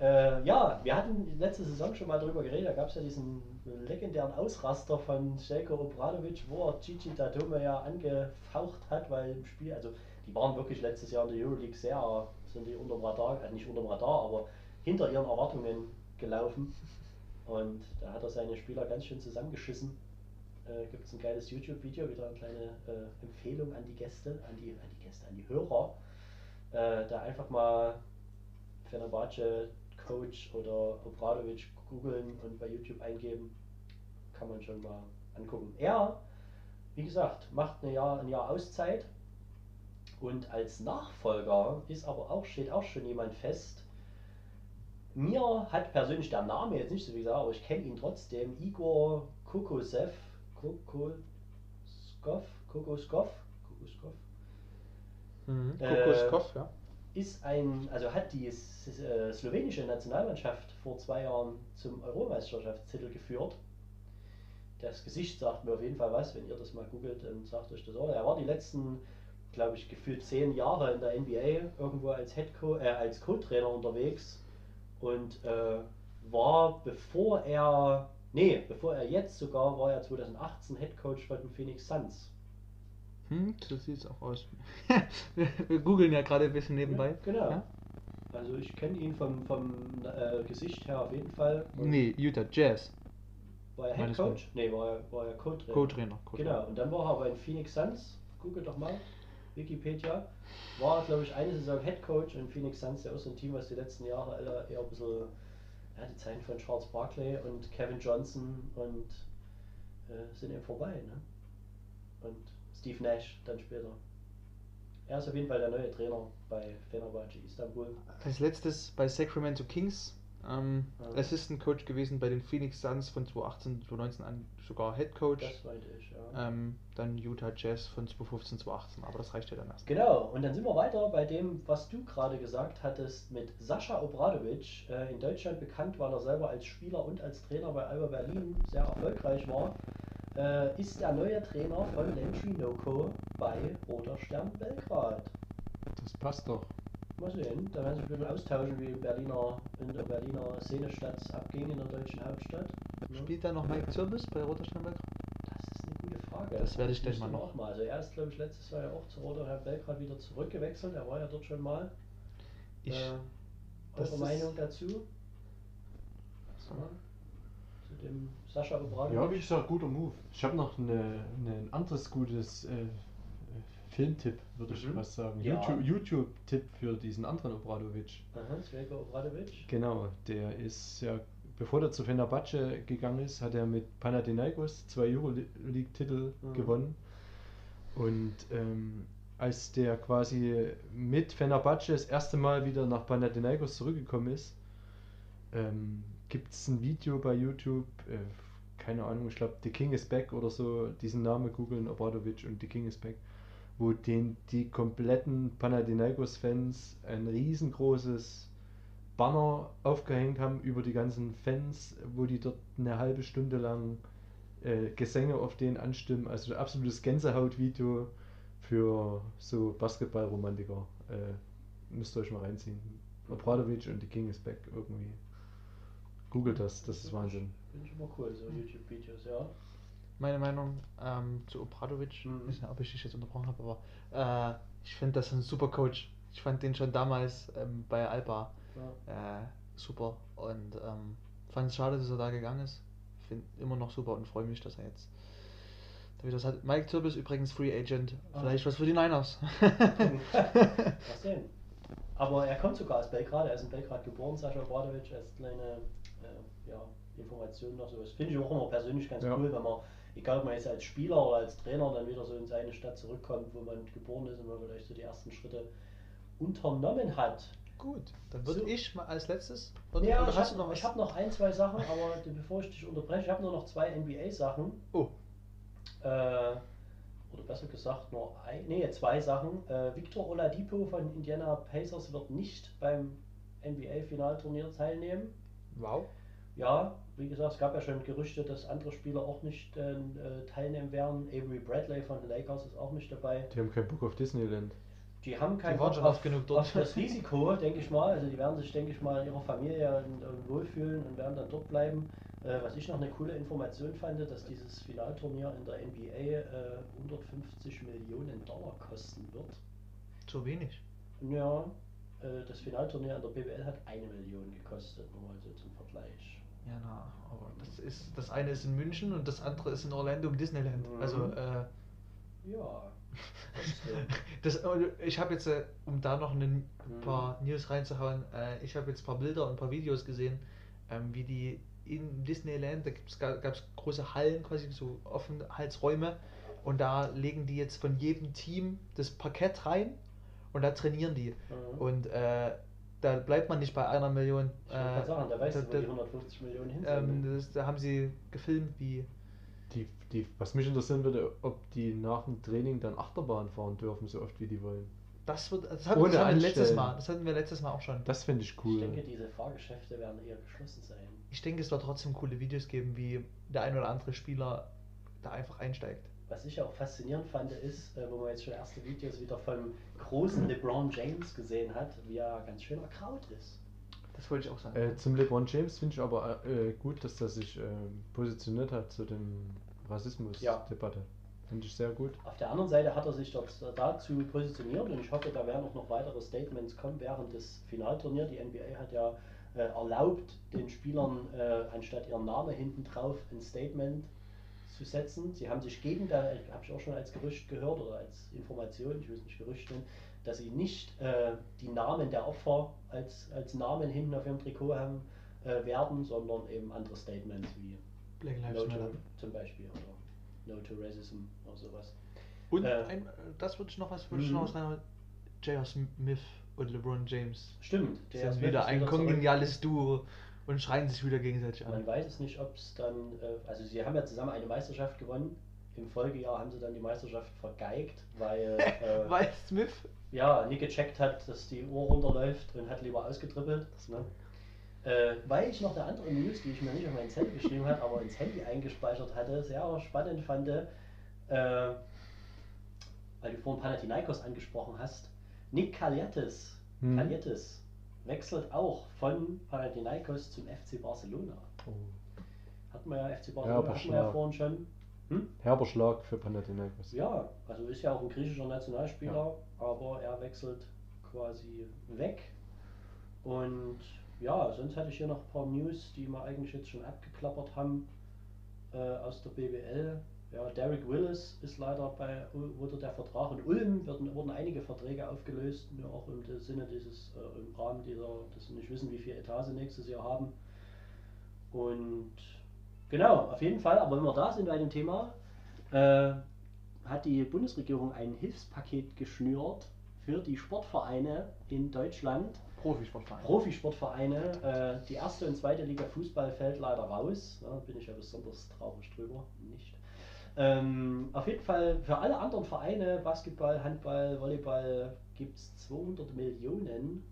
Äh, ja, wir hatten letzte Saison schon mal darüber geredet, da gab es ja diesen legendären Ausraster von Stelko Obradovic, wo er Gigi Datome ja angefaucht hat, weil im Spiel, also die waren wirklich letztes Jahr in der Euroleague sehr, sind die unterm Radar, äh, nicht unterm Radar, aber hinter ihren Erwartungen gelaufen. Und da hat er seine Spieler ganz schön zusammengeschissen. Äh, Gibt es ein geiles YouTube-Video, wieder eine kleine äh, Empfehlung an die Gäste, an die, an die Gäste, an die Hörer. Äh, da einfach mal Fenerbahce Coach oder Obradovic googeln und bei YouTube eingeben. Kann man schon mal angucken. Er, wie gesagt, macht ein Jahr, ein Jahr Auszeit und als Nachfolger ist aber auch, steht auch schon jemand fest. Mir hat persönlich der Name jetzt nicht so wie gesagt, aber ich kenne ihn trotzdem. Igor Kokosev. Kokoskov. Kokoskov. Kokoskov. Mhm. Äh, Kokoskov, ja. Ist ein, also hat die äh, slowenische Nationalmannschaft vor zwei Jahren zum Europameisterschaftstitel geführt. Das Gesicht sagt mir auf jeden Fall was, wenn ihr das mal googelt, dann sagt euch das auch. Er war die letzten, glaube ich, gefühlt zehn Jahre in der NBA irgendwo als Head Co äh, als Co-Trainer unterwegs und äh, war bevor er, nee, bevor er jetzt sogar war er 2018 Head Coach von Phoenix Suns. Hm, so sieht's auch aus. wir, googeln ja gerade ein bisschen nebenbei. Genau. Ja? Also ich kenne ihn vom, vom äh, Gesicht her auf jeden Fall. Und Nee, Utah Jazz. War er Head Coach? Nee, war er, war er Co-Trainer. Co-Trainer. Co-Trainer. Genau, und dann war er bei den Phoenix Suns, google doch mal, Wikipedia, war er, glaube ich, eine Saison Head Coach und Phoenix Suns, ja auch so ein Team, was die letzten Jahre eher ein bisschen, ja, die Zeiten von Charles Barkley und Kevin Johnson und äh, sind eben vorbei, ne? Und Steve Nash dann später. Er ist auf jeden Fall der neue Trainer bei Fenerbahce Istanbul. Als letztes bei Sacramento Kings. Ähm, Ja. Assistant Coach gewesen bei den Phoenix Suns von 2018, 2019 an sogar Head Coach. Das meinte ich, ja. Ähm, dann Utah Jazz von 2015, 2018, aber das reicht ja dann erst. Genau, und dann sind wir weiter bei dem, was du gerade gesagt hattest, mit Sascha Obradovic, äh, in Deutschland bekannt, weil er selber als Spieler und als Trainer bei Alba Berlin sehr erfolgreich war, äh, ist der neue Trainer von Landry Noko bei Roter Stern Belgrad. Das passt doch. Mal sehen, da werden sie ein bisschen austauschen, wie Berliner, in der Berliner Szenestadt abging in der deutschen Hauptstadt. Spielt da noch Mike Zirbis bei Roter Stern Belgrad? Das ist eine gute Frage. Das werde ich gleich mal noch- mal. Also er ist, glaube ich, letztes Jahr ja auch zu Roter Stern Belgrad wieder zurückgewechselt. Er war ja dort schon mal. Ich, äh, eure Meinung dazu? Ja, zu dem Sascha Obradovic? Ja, wie gesagt, guter Move. Ich habe noch eine, eine, ein anderes gutes äh, äh, Filmtipp, würde ich Mhm. was sagen. Ja. YouTube- YouTube-Tipp für diesen anderen Obradovic. Aha, Svelko Obradovic. Genau, der ist ja, bevor er zu Fenerbahce gegangen ist, hat er mit Panathinaikos zwei Euroleague-Titel Mhm. gewonnen. Und ähm, als der quasi mit Fenerbahce das erste Mal wieder nach Panathinaikos zurückgekommen ist, ähm, gibt es ein Video bei YouTube, äh, keine Ahnung, ich glaube The King is Back oder so, diesen Namen googeln, Obradovic und The King is Back, wo den die kompletten Panathinaikos-Fans ein riesengroßes Banner aufgehängt haben über die ganzen Fans, wo die dort eine halbe Stunde lang äh, Gesänge auf den anstimmen. Also ein absolutes Gänsehaut-Video für so Basketball-Romantiker. Äh, müsst ihr euch mal reinziehen. Obradovic und die King is Back irgendwie. Googelt das, das ist Wahnsinn. Finde ich immer cool, so YouTube-Videos, ja. meine Meinung ähm, zu Obradovic, Mhm. ich weiß nicht, ob ich dich jetzt unterbrochen habe, aber äh, ich finde das ein super Coach. Ich fand den schon damals ähm, bei Alba ja. äh, super und ähm, fand es schade, dass er da gegangen ist. Finde immer noch super und freue mich, dass er jetzt da wieder das hat. Mike Zirbis übrigens Free Agent, Ah. vielleicht was für die Niners. Mal sehen. Aber er kommt sogar aus Belgrad, er ist in Belgrad geboren, Sascha Obradovic, als kleine äh, ja, Information noch sowas. Finde ich auch immer persönlich ganz Ja. cool, wenn man, egal ob man jetzt als Spieler oder als Trainer dann wieder so in seine Stadt zurückkommt, wo man geboren ist und man vielleicht so die ersten Schritte unternommen hat. Gut, dann würde So. ich mal als letztes. Oder, Ja, oder ich habe noch ich hab noch ein, zwei Sachen, aber bevor ich dich unterbreche, ich habe nur noch zwei NBA-Sachen. Oh, Äh, oder besser gesagt nur ein, nee, zwei Sachen. Äh, Victor Oladipo von Indiana Pacers wird nicht beim NBA-Finalturnier teilnehmen. Wow. Ja, wie gesagt, es gab ja schon Gerüchte, dass andere Spieler auch nicht äh, äh, teilnehmen werden. Avery Bradley von den Lakers ist auch nicht dabei. Die haben keinen Bock auf Disneyland. Die haben keinen Bock schon auf, oft genug dort. auf das Risiko, denke ich mal. Also die werden sich, denke ich mal, in ihrer Familie und, und wohlfühlen und werden dann dort bleiben. Äh, was ich noch eine coole Information fand, dass dieses Finalturnier in der NBA äh, 150 Millionen Dollar kosten wird. Zu wenig. Ja, äh, das Finalturnier in der BWL hat eine Million gekostet, nur mal so zum Vergleich. Ja, na, aber das ist das eine ist in München und das andere ist in Orlando im Disneyland. Mhm. Also äh, Ja. das, äh, ich habe jetzt, äh, um da noch ein Mhm. paar News reinzuhauen, äh, ich habe jetzt ein paar Bilder und ein paar Videos gesehen, ähm, wie die in Disneyland, da gab es große Hallen, quasi so Offenheitsräume und da legen die jetzt von jedem Team das Parkett rein und da trainieren die. Mhm. Und äh, da bleibt man nicht bei einer Million. Ich gerade sagen, da weißt da- du, wo da- die 150 Millionen hin sind. ähm, das, da haben sie gefilmt, wie Die, die, was mich interessieren würde, ob die nach dem Training dann Achterbahn fahren dürfen, so oft wie die wollen. das wird. Das hatten, Ohne das hatten wir letztes. Mal. Das hatten wir letztes Mal auch schon. Das finde ich Ich cool. denke, diese Fahrgeschäfte werden eher geschlossen sein. Ich denke, es wird trotzdem coole Videos geben, wie der ein oder andere Spieler da einfach einsteigt. Was ich auch faszinierend fand, ist, äh, wo man jetzt schon erste Videos wieder vom großen LeBron James gesehen hat, wie er ganz schön erkraut ist. Das wollte ich auch sagen. Äh, zum LeBron James finde ich aber äh, gut, dass er sich äh, positioniert hat zu dem Rassismus-Debatte. Finde ich sehr gut. Auf der anderen Seite hat er sich dort dazu positioniert und ich hoffe, da werden auch noch weitere Statements kommen während des Finalturniers. Die NBA hat ja äh, erlaubt, den Spielern äh, anstatt ihren Namen hinten drauf ein Statement zu setzen. Sie haben sich gegen, da habe ich auch schon als Gerücht gehört oder als Information, ich will es nicht Gerücht nennen, dass sie nicht äh, die Namen der Opfer als, als Namen hinten auf ihrem Trikot haben äh, werden, sondern eben andere Statements wie Black No Lives Matter. zum Beispiel oder No to Racism oder sowas. Und Äh, ein, das würde ich noch was, würde ich mhm. noch. J.R. Smith und LeBron James Stimmt, sind Smith wieder ist ein kongeniales Duo und schreien sich wieder gegenseitig Man an. weiß es nicht, ob es dann, äh, also sie haben ja zusammen eine Meisterschaft gewonnen. Im Folgejahr haben sie dann die Meisterschaft vergeigt, weil äh, Weil Smith ja, nie gecheckt hat, dass die Uhr runterläuft und hat lieber ausgetrippelt. Ne? Äh, weil ich noch eine andere News, die ich mir nicht auf mein Zettel geschrieben habe, aber ins Handy eingespeichert hatte, sehr spannend fand, äh, weil du vorhin Panathinaikos angesprochen hast. Nick Kaliatis, Hm. Kaliatis wechselt auch von Panathinaikos zum FC Barcelona. Oh. Hatten wir ja FC Ja, Barcelona, aber hatten wir ja vorhin schon. Hm? Herber Schlag für Panathinaikos. Ja, also ist ja auch ein griechischer Nationalspieler, aber er wechselt quasi weg. Und ja, sonst hatte ich hier noch ein paar News, die wir eigentlich jetzt schon abgeklappert haben äh, aus der BWL. Ja, Derek Willis ist leider bei, wurde der Vertrag in Ulm, werden, wurden einige Verträge aufgelöst, nur auch im Sinne dieses, äh, im Rahmen dieser, dass sie nicht wissen, wie viel Etat sie nächstes Jahr haben. Und genau, auf jeden Fall, aber wenn wir da sind bei dem Thema, äh, hat die Bundesregierung ein Hilfspaket geschnürt für die Sportvereine in Deutschland. Profisportverein. Profisportvereine, äh, die erste und zweite Liga Fußball fällt leider raus. Da bin ich ja besonders traurig drüber. Nicht. Ähm, auf jeden Fall für alle anderen Vereine, Basketball, Handball, Volleyball, gibt es 200 Millionen.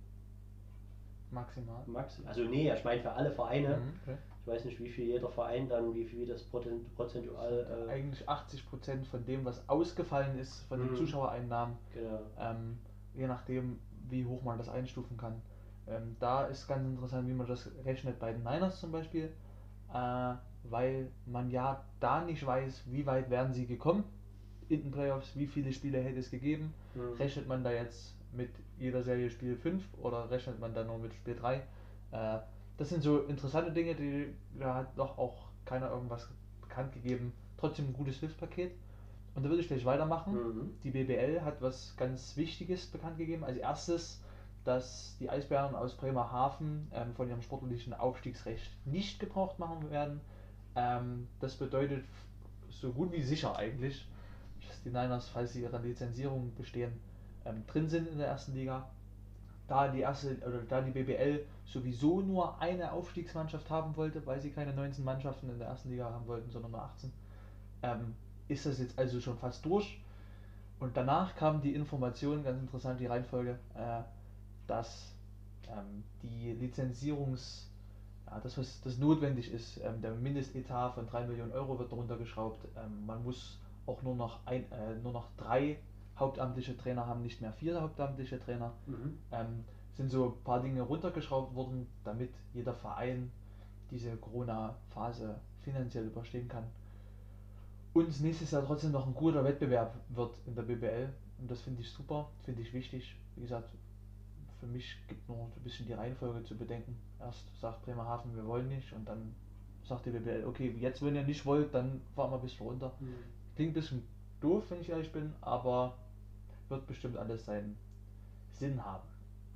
Maximal. Maxi also nee, ich meine für alle Vereine. Mhm, okay. Ich weiß nicht, wie viel jeder Verein dann, wie viel das Prozen- prozentual. Äh, Eigentlich 80% von dem, was ausgefallen ist, von den Mhm. Zuschauereinnahmen, genau. ähm, je nachdem, wie hoch man das einstufen kann. Ähm, da ist ganz interessant, wie man das rechnet bei den Niners zum Beispiel, äh, weil man ja da nicht weiß, wie weit werden sie gekommen in den Playoffs, wie viele Spiele hätte es gegeben. Mhm. Rechnet man da jetzt mit jeder Serie Spiel 5 oder rechnet man dann nur mit Spiel 3? Äh, das sind so interessante Dinge, die da hat doch auch keiner irgendwas bekannt gegeben. Trotzdem ein gutes Hilfspaket. Und da würde ich gleich weitermachen. Mhm. Die BBL hat was ganz Wichtiges bekannt gegeben. Als erstes, dass die Eisbären aus Bremerhaven ähm, von ihrem sportlichen Aufstiegsrecht nicht gebraucht machen werden. Ähm, das bedeutet so gut wie sicher eigentlich, dass die Niners, falls sie ihre Lizenzierung bestehen, ähm, drin sind in der ersten Liga. Da die erste oder da die BBL sowieso nur eine Aufstiegsmannschaft haben wollte, weil sie keine 19 Mannschaften in der ersten Liga haben wollten, sondern nur 18, ähm, ist das jetzt also schon fast durch. Und danach kam die Information, ganz interessant die Reihenfolge, äh, dass äh, ähm, die Lizenzierungs, ja, das was das notwendig ist, ähm, der Mindestetat von 3 Millionen Euro wird runtergeschraubt. Ähm, man muss auch nur noch ein, äh, nur noch drei hauptamtliche Trainer haben, nicht mehr vier hauptamtliche Trainer. Mhm. Ähm, sind so ein paar Dinge runtergeschraubt worden, damit jeder Verein diese Corona-Phase finanziell überstehen kann. Und es nächstes Jahr trotzdem noch ein guter Wettbewerb wird in der BBL. Und das finde ich super, finde ich wichtig. Wie gesagt, für mich gibt nur ein bisschen die Reihenfolge zu bedenken. Erst sagt Bremerhaven, wir wollen nicht. Und dann sagt die BBL, okay, jetzt wenn ihr nicht wollt, dann fahren wir ein bisschen runter. Mhm. Klingt ein bisschen doof, wenn ich ehrlich bin, aber wird bestimmt alles seinen Sinn haben.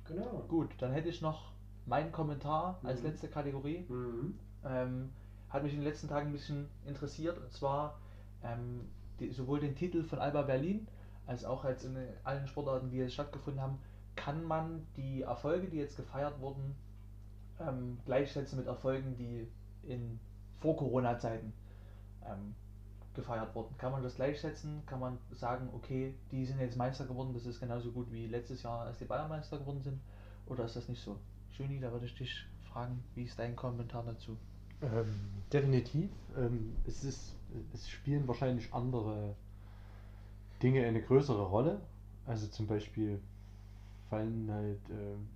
Genau. Gut, dann hätte ich noch meinen Kommentar als Mhm. letzte Kategorie. Mhm. Ähm, hat mich in den letzten Tagen ein bisschen interessiert und zwar ähm, die, sowohl den Titel von Alba Berlin als auch als in allen Sportarten, die jetzt stattgefunden haben, kann man die Erfolge, die jetzt gefeiert wurden, ähm, gleichsetzen mit Erfolgen, die in Vor-Corona-Zeiten ähm, gefeiert wurden. Kann man das gleichsetzen? Kann man sagen, okay, die sind jetzt Meister geworden, das ist genauso gut wie letztes Jahr, als die Bayern Meister geworden sind? Oder ist das nicht so? Schöni, da würde ich dich fragen, wie ist dein Kommentar dazu? Ähm, definitiv. Ähm, es, ist, es spielen wahrscheinlich andere Dinge eine größere Rolle. Also zum Beispiel fallen halt ähm,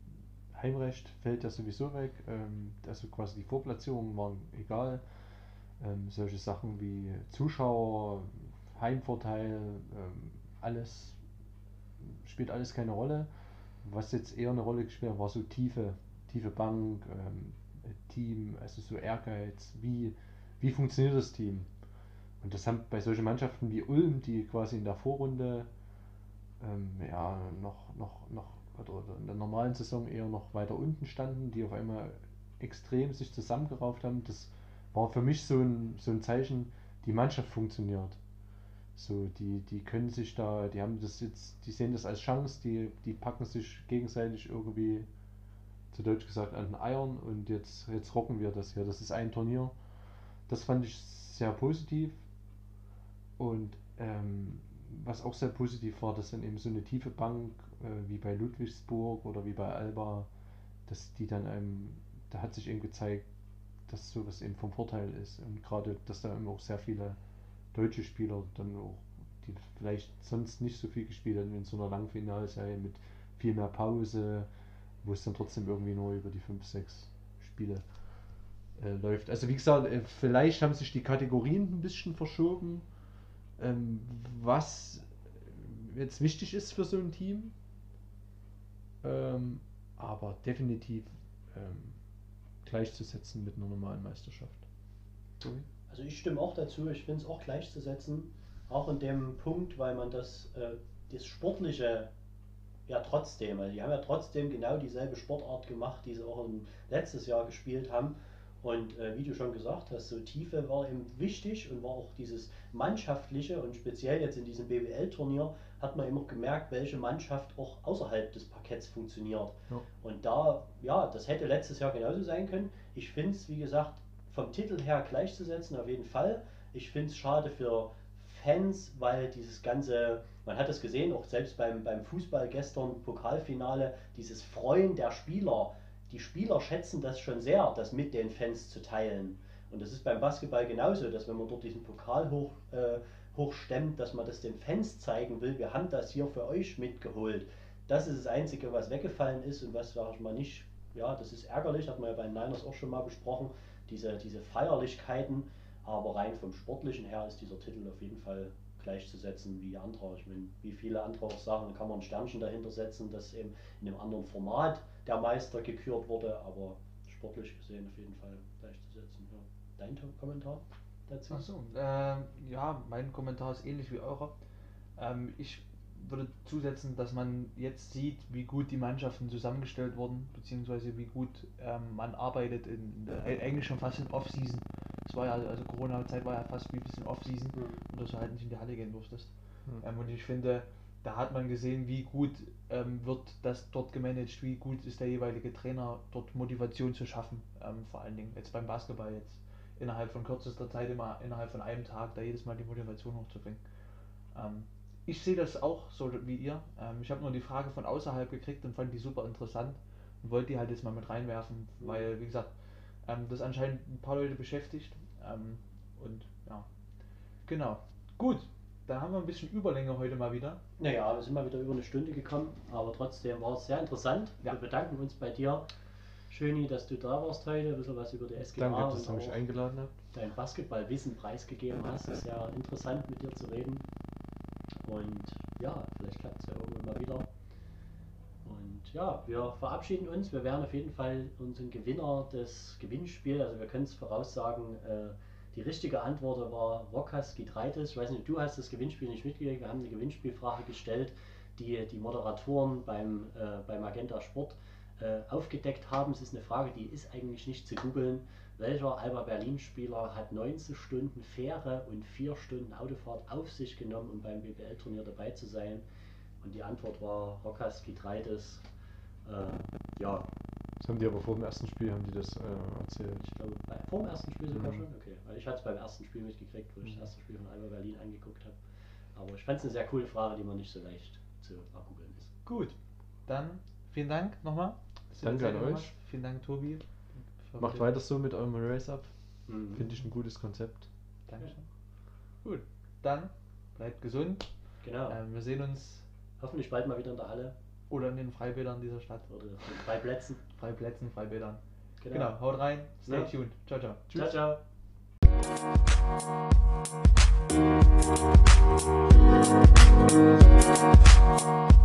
Heimrecht fällt ja sowieso weg. Ähm, also quasi die Vorplatzierungen waren egal. Ähm, solche Sachen wie Zuschauer, Heimvorteil, ähm, alles spielt alles keine Rolle. Was jetzt eher eine Rolle gespielt hat, war so tiefe, tiefe Bank, ähm, Team, also so Ehrgeiz, wie, wie funktioniert das Team? Und das haben bei solchen Mannschaften wie Ulm, die quasi in der Vorrunde ähm, ja, noch, noch, noch oder, in der normalen Saison eher noch weiter unten standen, die auf einmal extrem sich zusammengerauft haben, das war für mich so ein, so ein Zeichen, die Mannschaft funktioniert. So, die, die können sich da, die haben das jetzt, die sehen das als Chance, die, die packen sich gegenseitig irgendwie, zu Deutsch gesagt, an den Eiern und jetzt, jetzt rocken wir das hier. Das ist ein Turnier. Das fand ich sehr positiv. Und ähm, was auch sehr positiv war, dass dann eben so eine tiefe Bank, äh, wie bei Ludwigsburg oder wie bei Alba, dass die dann einem, da hat sich eben gezeigt, dass sowas eben vom Vorteil ist. Und gerade, dass da eben auch sehr viele deutsche Spieler dann auch, die vielleicht sonst nicht so viel gespielt haben in so einer Langfinalserie mit viel mehr Pause, wo es dann trotzdem irgendwie nur über die 5, 6 Spiele äh, läuft. Also wie gesagt, äh, vielleicht haben sich die Kategorien ein bisschen verschoben, ähm, was jetzt wichtig ist für so ein Team. Ähm, aber definitiv ähm, gleichzusetzen mit einer normalen Meisterschaft. Also ich stimme auch dazu, ich finde es auch gleichzusetzen, auch in dem Punkt, weil man das, äh, das Sportliche ja trotzdem, also die haben ja trotzdem genau dieselbe Sportart gemacht, die sie auch im, letztes Jahr gespielt haben. Und äh, wie du schon gesagt hast, so Tiefe war eben wichtig und war auch dieses Mannschaftliche und speziell jetzt in diesem BWL-Turnier hat man eben auch gemerkt, welche Mannschaft auch außerhalb des Parketts funktioniert. Ja. Und da, ja, das hätte letztes Jahr genauso sein können. Ich finde es, wie gesagt, vom Titel her gleichzusetzen, auf jeden Fall. Ich finde es schade für Fans, weil dieses ganze, man hat es gesehen, auch selbst beim, beim Fußball gestern, Pokalfinale, dieses Freuen der Spieler. Die Spieler schätzen das schon sehr, das mit den Fans zu teilen. Und das ist beim Basketball genauso, dass wenn man dort diesen Pokal hoch, äh, hochstemmt, dass man das den Fans zeigen will, wir haben das hier für euch mitgeholt. Das ist das Einzige, was weggefallen ist und was, sag ich mal, nicht, ja, das ist ärgerlich, hat man ja bei den Niners auch schon mal besprochen, diese, diese Feierlichkeiten, aber rein vom Sportlichen her ist dieser Titel auf jeden Fall gleichzusetzen wie andere. Ich meine, wie viele andere auch sagen, da kann man ein Sternchen dahinter setzen, dass eben in einem anderen Format der Meister gekürt wurde, aber sportlich gesehen auf jeden Fall gleichzusetzen. Ja. Dein Kommentar dazu? Achso, ähm, ja, mein Kommentar ist ähnlich wie eurer. Ähm, ich würde zusetzen, dass man jetzt sieht, wie gut die Mannschaften zusammengestellt wurden, beziehungsweise wie gut ähm, man arbeitet in, in eigentlich schon fast in Off-Season. Es war ja, also Corona-Zeit war ja fast wie ein bisschen Off-Season Mhm. und dass du halt nicht in die Halle gehen durftest. Mhm. Ähm, und ich finde, da hat man gesehen, wie gut ähm, wird das dort gemanagt, wie gut ist der jeweilige Trainer dort Motivation zu schaffen. Ähm, vor allen Dingen jetzt beim Basketball jetzt innerhalb von kürzester Zeit immer innerhalb von einem Tag da jedes Mal die Motivation hochzubringen. Ähm, ich sehe das auch so wie ihr. Ähm, ich habe nur die Frage von außerhalb gekriegt und fand die super interessant. und wollte die halt jetzt mal mit reinwerfen, Mhm. weil, wie gesagt, ähm, das anscheinend ein paar Leute beschäftigt. Ähm, und ja, genau. Gut, dann haben wir ein bisschen Überlänge heute mal wieder. Naja, wir sind mal wieder über eine Stunde gekommen, aber trotzdem war es sehr interessant. Ja. Wir bedanken uns bei dir, Schöni, dass du da warst heute, ein bisschen was über die SGA Danke, dass ihr mich eingeladen habt. dein Basketballwissen preisgegeben hast. Es ist ja interessant mit dir zu reden. Und ja, vielleicht klappt es ja irgendwann mal wieder. Ja, wir verabschieden uns. Wir werden auf jeden Fall unseren Gewinner des Gewinnspiels, also wir können es voraussagen, äh, die richtige Antwort war Rokas Gitreitis. Ich weiß nicht, du hast das Gewinnspiel nicht mitgekriegt. Wir haben eine Gewinnspielfrage gestellt, die die Moderatoren beim, äh, beim Magenta Sport äh, aufgedeckt haben. Es ist eine Frage, die ist eigentlich nicht zu googeln. Welcher Alba Berlin-Spieler hat 19 Stunden Fähre und 4 Stunden Autofahrt auf sich genommen, um beim BBL-Turnier dabei zu sein? Und die Antwort war Rokas Gitreitis. Äh, ja, Das haben die aber vor dem ersten Spiel haben die das äh, erzählt. ich glaube, bei, vor dem ersten Spiel sogar Mhm. schon. Okay, weil ich hatte es beim ersten Spiel mitgekriegt, wo ich Mhm. das erste Spiel von Alba Berlin angeguckt habe. Aber ich fand es eine sehr coole Frage, die man nicht so leicht zu ergoogeln ist. Gut, dann vielen Dank nochmal. Danke an euch. hast. Vielen Dank, Tobi. Macht weiter so mit eurem Race-Up. Mhm. Finde ich ein gutes Konzept. Dankeschön. Gut, dann bleibt gesund. Genau. Ähm, wir sehen uns Hoffentlich bald mal wieder in der Halle oder in den Freibädern dieser Stadt. Oder in Freiplätzen. Freiplätzen, Freibädern. Genau. genau. haut rein. Stay ja. tuned. Ciao, ciao. Tschüss. Ciao, ciao.